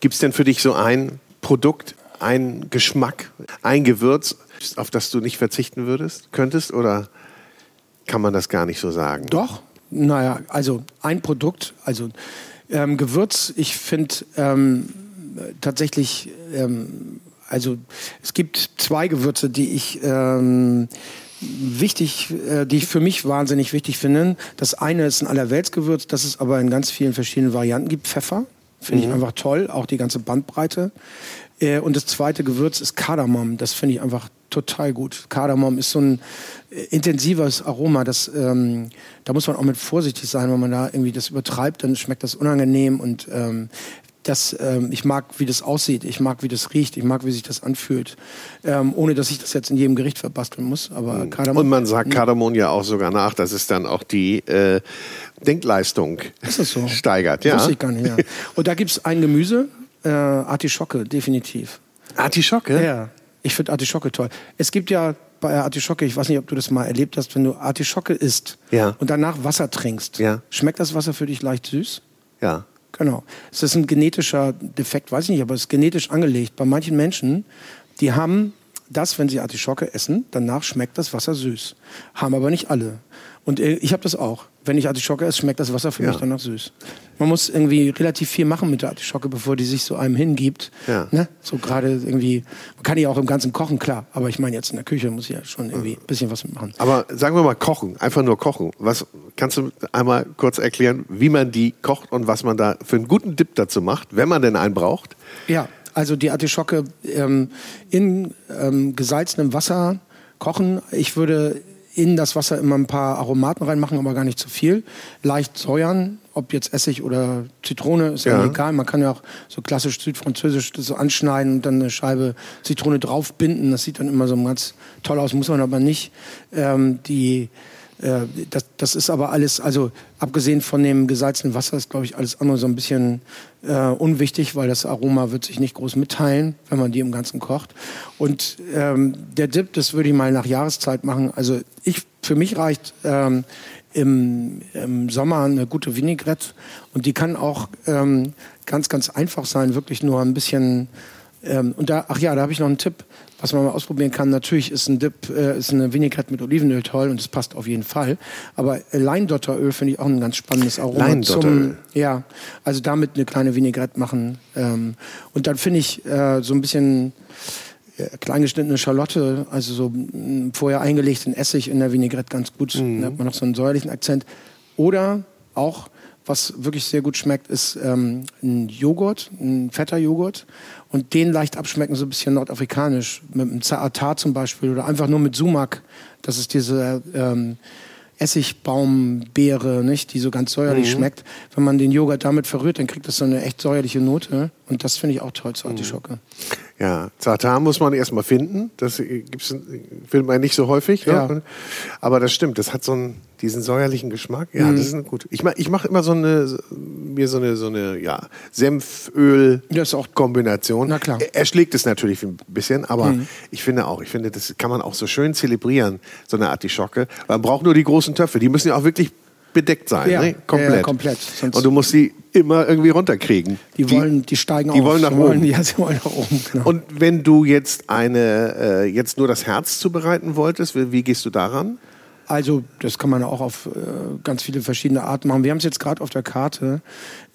Gibt es denn für dich so ein Produkt, ein Geschmack, ein Gewürz, auf das du nicht verzichten würdest, könntest? Oder kann man das gar nicht so sagen. Doch, naja, also ein Produkt, also ähm, Gewürz, ich finde ähm, tatsächlich, ähm, also es gibt zwei Gewürze, die ich ähm, wichtig, äh, die ich für mich wahnsinnig wichtig finde. Das eine ist ein Allerweltsgewürz, das es aber in ganz vielen verschiedenen Varianten gibt. Pfeffer, finde mhm. ich einfach toll, auch die ganze Bandbreite. Äh, und das zweite Gewürz ist Kardamom. Das finde ich einfach total gut. Kardamom ist so ein äh, intensives Aroma. Das, ähm, da muss man auch mit vorsichtig sein, wenn man da irgendwie das übertreibt, dann schmeckt das unangenehm und ähm, das, ähm, ich mag, wie das aussieht, ich mag, wie das riecht, ich mag, wie sich das anfühlt, ähm, ohne dass ich das jetzt in jedem Gericht verbasteln muss. Aber mhm. Kardamom, und man sagt Kardamom ja auch sogar nach, dass es dann auch die äh, Denkleistung ist das so? steigert. Ja. Wusste ich gar nicht. Ja. Und da gibt es ein Gemüse, äh, Artischocke, definitiv. Artischocke? Ja. Ich finde Artischocke toll. Es gibt ja bei Artischocke, ich weiß nicht, ob du das mal erlebt hast, wenn du Artischocke isst ja. und danach Wasser trinkst, ja. schmeckt das Wasser für dich leicht süß? Ja. Genau. Es ist ein genetischer Defekt, weiß ich nicht, aber es ist genetisch angelegt. Bei manchen Menschen, die haben das, wenn sie Artischocke essen, danach schmeckt das Wasser süß. Haben aber nicht alle. Und äh, ich habe das auch. Wenn ich Artischocke esse, schmeckt das Wasser für ja. mich danach süß. Man muss irgendwie relativ viel machen mit der Artischocke, bevor die sich so einem hingibt. Ja. Ne? So gerade irgendwie, man kann ja auch im Ganzen kochen, klar. Aber ich meine, jetzt in der Küche muss ich ja schon irgendwie ein bisschen was mitmachen. Aber sagen wir mal kochen, einfach nur kochen. Was kannst du einmal kurz erklären, wie man die kocht und was man da für einen guten Dip dazu macht, wenn man denn einen braucht? Ja, also die Artischocke ähm, in ähm, gesalzenem Wasser kochen. Ich würde in das Wasser immer ein paar Aromaten reinmachen, aber gar nicht zu viel. Leicht säuern, ob jetzt Essig oder Zitrone, ist ja, egal. Man kann ja auch so klassisch südfranzösisch so anschneiden und dann eine Scheibe Zitrone draufbinden. Das sieht dann immer so ganz toll aus, muss man aber nicht. Ähm, die äh, das, das ist aber alles, also abgesehen von dem gesalzenen Wasser ist, glaube ich, alles andere so ein bisschen äh, unwichtig, weil das Aroma wird sich nicht groß mitteilen, wenn man die im Ganzen kocht. Und ähm, der Dip, das würde ich mal nach Jahreszeit machen. Also ich, für mich reicht ähm, im, im Sommer eine gute Vinaigrette und die kann auch ähm, ganz, ganz einfach sein, wirklich nur ein bisschen. Ähm, und da, ach ja, da habe ich noch einen Tipp, was man mal ausprobieren kann. Natürlich ist ein Dip, äh, ist eine Vinaigrette mit Olivenöl toll und das passt auf jeden Fall. Aber Leindotteröl finde ich auch ein ganz spannendes Aroma zum. Ja, also damit eine kleine Vinaigrette machen. Ähm, und dann finde ich äh, so ein bisschen äh, kleingeschnittene Schalotte, also so mm, vorher eingelegt in Essig in der Vinaigrette ganz gut. Mhm. Da hat man noch so einen säuerlichen Akzent. Oder auch, was wirklich sehr gut schmeckt, ist ähm, ein Joghurt, ein fetter Joghurt. Und den leicht abschmecken, so ein bisschen nordafrikanisch. Mit einem Zaatar zum Beispiel oder einfach nur mit Sumak. Das ist diese ähm, Essigbaumbeere, nicht, die so ganz säuerlich mhm. schmeckt. Wenn man den Joghurt damit verrührt, dann kriegt das so eine echt säuerliche Note. Und das finde ich auch toll zur Artischocke. Mhm. Ja, Zatan muss man erstmal finden. Das gibt's, findet man nicht so häufig. Ne? Ja. Aber das stimmt, das hat so einen, diesen säuerlichen Geschmack. Ja, mhm. das ist gut. Ich mache ich mach immer so eine, mir so eine, so eine ja, Senföl-Kombination. Na klar. Er schlägt es natürlich ein bisschen, aber mhm. ich finde auch, ich finde, das kann man auch so schön zelebrieren, so eine Artischocke. Man braucht nur die großen Töpfe. Die müssen ja auch wirklich bedeckt sein, ja, ne? komplett. Ja, komplett. und du musst sie immer irgendwie runterkriegen. Die wollen, die, die steigen die auf. Wollen nach oben. Wollen, ja, sie wollen nach oben. Genau. Und wenn du jetzt eine, äh, jetzt nur das Herz zubereiten wolltest, wie, wie gehst du daran? Also das kann man auch auf äh, ganz viele verschiedene Arten machen. Wir haben es jetzt gerade auf der Karte.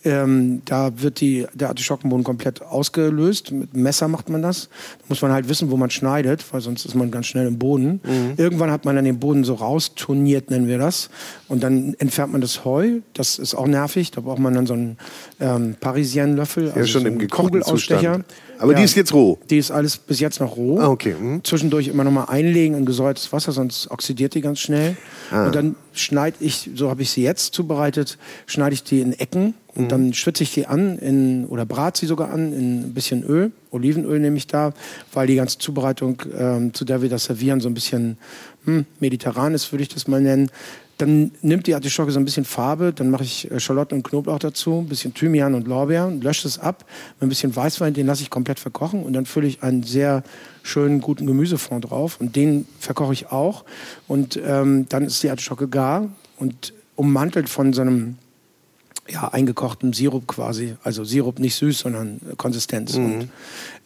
Ähm, da wird die, der Artischockenboden komplett ausgelöst. Mit Messer macht man das. Da muss man halt wissen, wo man schneidet, weil sonst ist man ganz schnell im Boden. Mhm. Irgendwann hat man dann den Boden so rausturniert, nennen wir das. Und dann entfernt man das Heu. Das ist auch nervig. Da braucht man dann so einen ähm, Parisienne-Löffel. Ja, also schon so im gekochten Zustand. Aber ja, die ist jetzt roh? Die ist alles bis jetzt noch roh. Ah, okay. Mhm. Zwischendurch immer noch mal einlegen in gesäuertes Wasser, sonst oxidiert die ganz schnell. Ah. Und dann schneide ich, so habe ich sie jetzt zubereitet, schneide ich die in Ecken und mhm. dann schwitze ich die an in, oder brat sie sogar an in ein bisschen Öl. Olivenöl nehme ich da, weil die ganze Zubereitung, ähm, zu der wir das servieren, so ein bisschen hm, mediterran ist, würde ich das mal nennen. Dann nimmt die Artischocke so ein bisschen Farbe, dann mache ich äh, Schalotten und Knoblauch dazu, ein bisschen Thymian und Lorbeer, lösche es ab, mit ein bisschen Weißwein, den lasse ich komplett verkochen und dann fülle ich einen sehr schönen, guten Gemüsefond drauf und den verkoche ich auch und ähm, dann ist die Artischocke gar und ummantelt von so einem ja, eingekochten Sirup quasi. Also Sirup nicht süß, sondern Konsistenz. Mhm. Und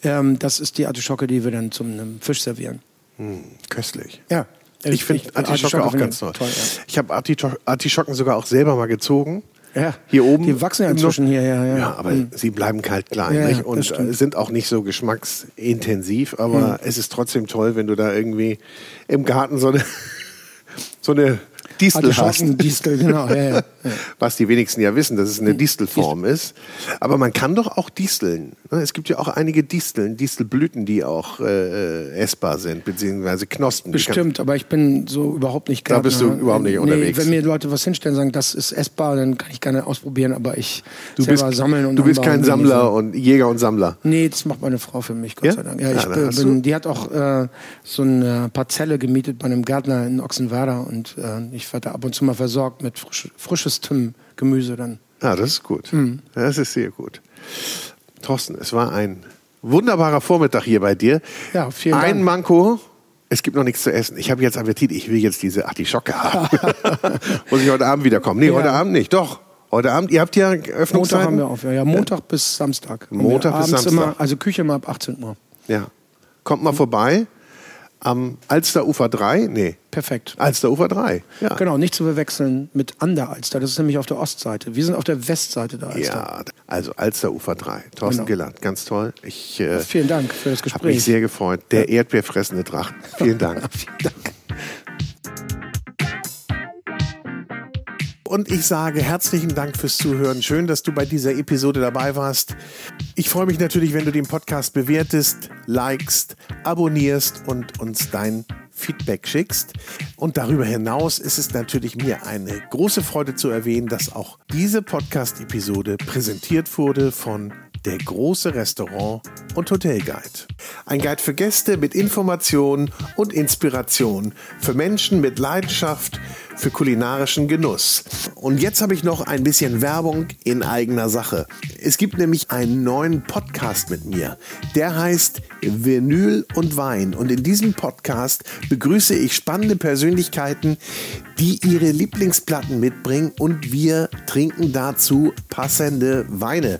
ähm, das ist die Artischocke, die wir dann zum Fisch servieren. Mhm, köstlich. Ja. Ich, finde Artischocke, Artischocke auch ganz toll. toll ja. Ich habe Artischocken sogar auch selber mal gezogen. Ja, hier oben. Die wachsen ja inzwischen hier, ja. Ja, ja aber mhm. sie bleiben kalt klein ja, und sind auch nicht so geschmacksintensiv. Aber mhm. es ist trotzdem toll, wenn du da irgendwie im Garten so eine, so eine Distel hast. Distel, genau. Ja, ja, Was die wenigsten ja wissen, dass es eine. Distelform ist. Aber man kann doch auch disteln. Ne? Es gibt ja auch einige Disteln, Distelblüten, die auch äh, essbar sind, beziehungsweise Knospen. Bestimmt, aber ich bin so überhaupt nicht Gärtner. Da bist du überhaupt nicht nee, unterwegs. Wenn mir Leute was hinstellen und sagen, das ist essbar, dann kann ich gerne ausprobieren, aber ich du selber bist, sammeln und Du bist kein Sammler und Jäger und Sammler. Nee, das macht meine Frau für mich, Gott ja? sei Dank. Ja, ich ja, bin, die hat auch äh, so eine Parzelle gemietet bei einem Gärtner in Ochsenwerder und äh, ich werde ab und zu mal versorgt mit frisch, frisches Gemüse dann. Ah, das ist gut. Mhm. Das ist sehr gut. Thorsten, es war ein wunderbarer Vormittag hier bei dir. Ja, vielen Dank. Ein Manko, es gibt noch nichts zu essen. Ich habe jetzt Appetit, ich will jetzt diese Artischocke haben. Muss ich heute Abend wiederkommen? Nee, ja. heute Abend nicht. Doch. Heute Abend, ihr habt ja Öffnungszeiten? Montag haben wir auf, ja. ja Montag ja. bis Samstag. Montag bis Samstag. Immer, also Küche immer ab 18 Uhr. Ja. Kommt mal vorbei am Alsterufer 3? Nee. Perfekt. Alsterufer 3. Ja. Genau, nicht zu verwechseln mit an der Alster. Das ist nämlich auf der Ostseite. Wir sind auf der Westseite der Alster. Ja, also Alsterufer 3. Thorsten genau. Gillard, ganz toll. Ich, äh, Vielen Dank für das Gespräch. Habe mich sehr gefreut. Der ja. erdbeerfressende Drachen. Vielen Dank. Vielen Dank. Und ich sage herzlichen Dank fürs Zuhören. Schön, dass du bei dieser Episode dabei warst. Ich freue mich natürlich, wenn du den Podcast bewertest, likest, abonnierst und uns dein Feedback schickst. Und darüber hinaus ist es natürlich mir eine große Freude zu erwähnen, dass auch diese Podcast-Episode präsentiert wurde von der große Restaurant und Hotelguide. Ein Guide für Gäste mit Informationen und Inspiration, für Menschen mit Leidenschaft für kulinarischen Genuss. Und jetzt habe ich noch ein bisschen Werbung in eigener Sache. Es gibt nämlich einen neuen Podcast mit mir. Der heißt Vinyl und Wein. Und in diesem Podcast begrüße ich spannende Persönlichkeiten, die ihre Lieblingsplatten mitbringen und wir trinken dazu passende Weine.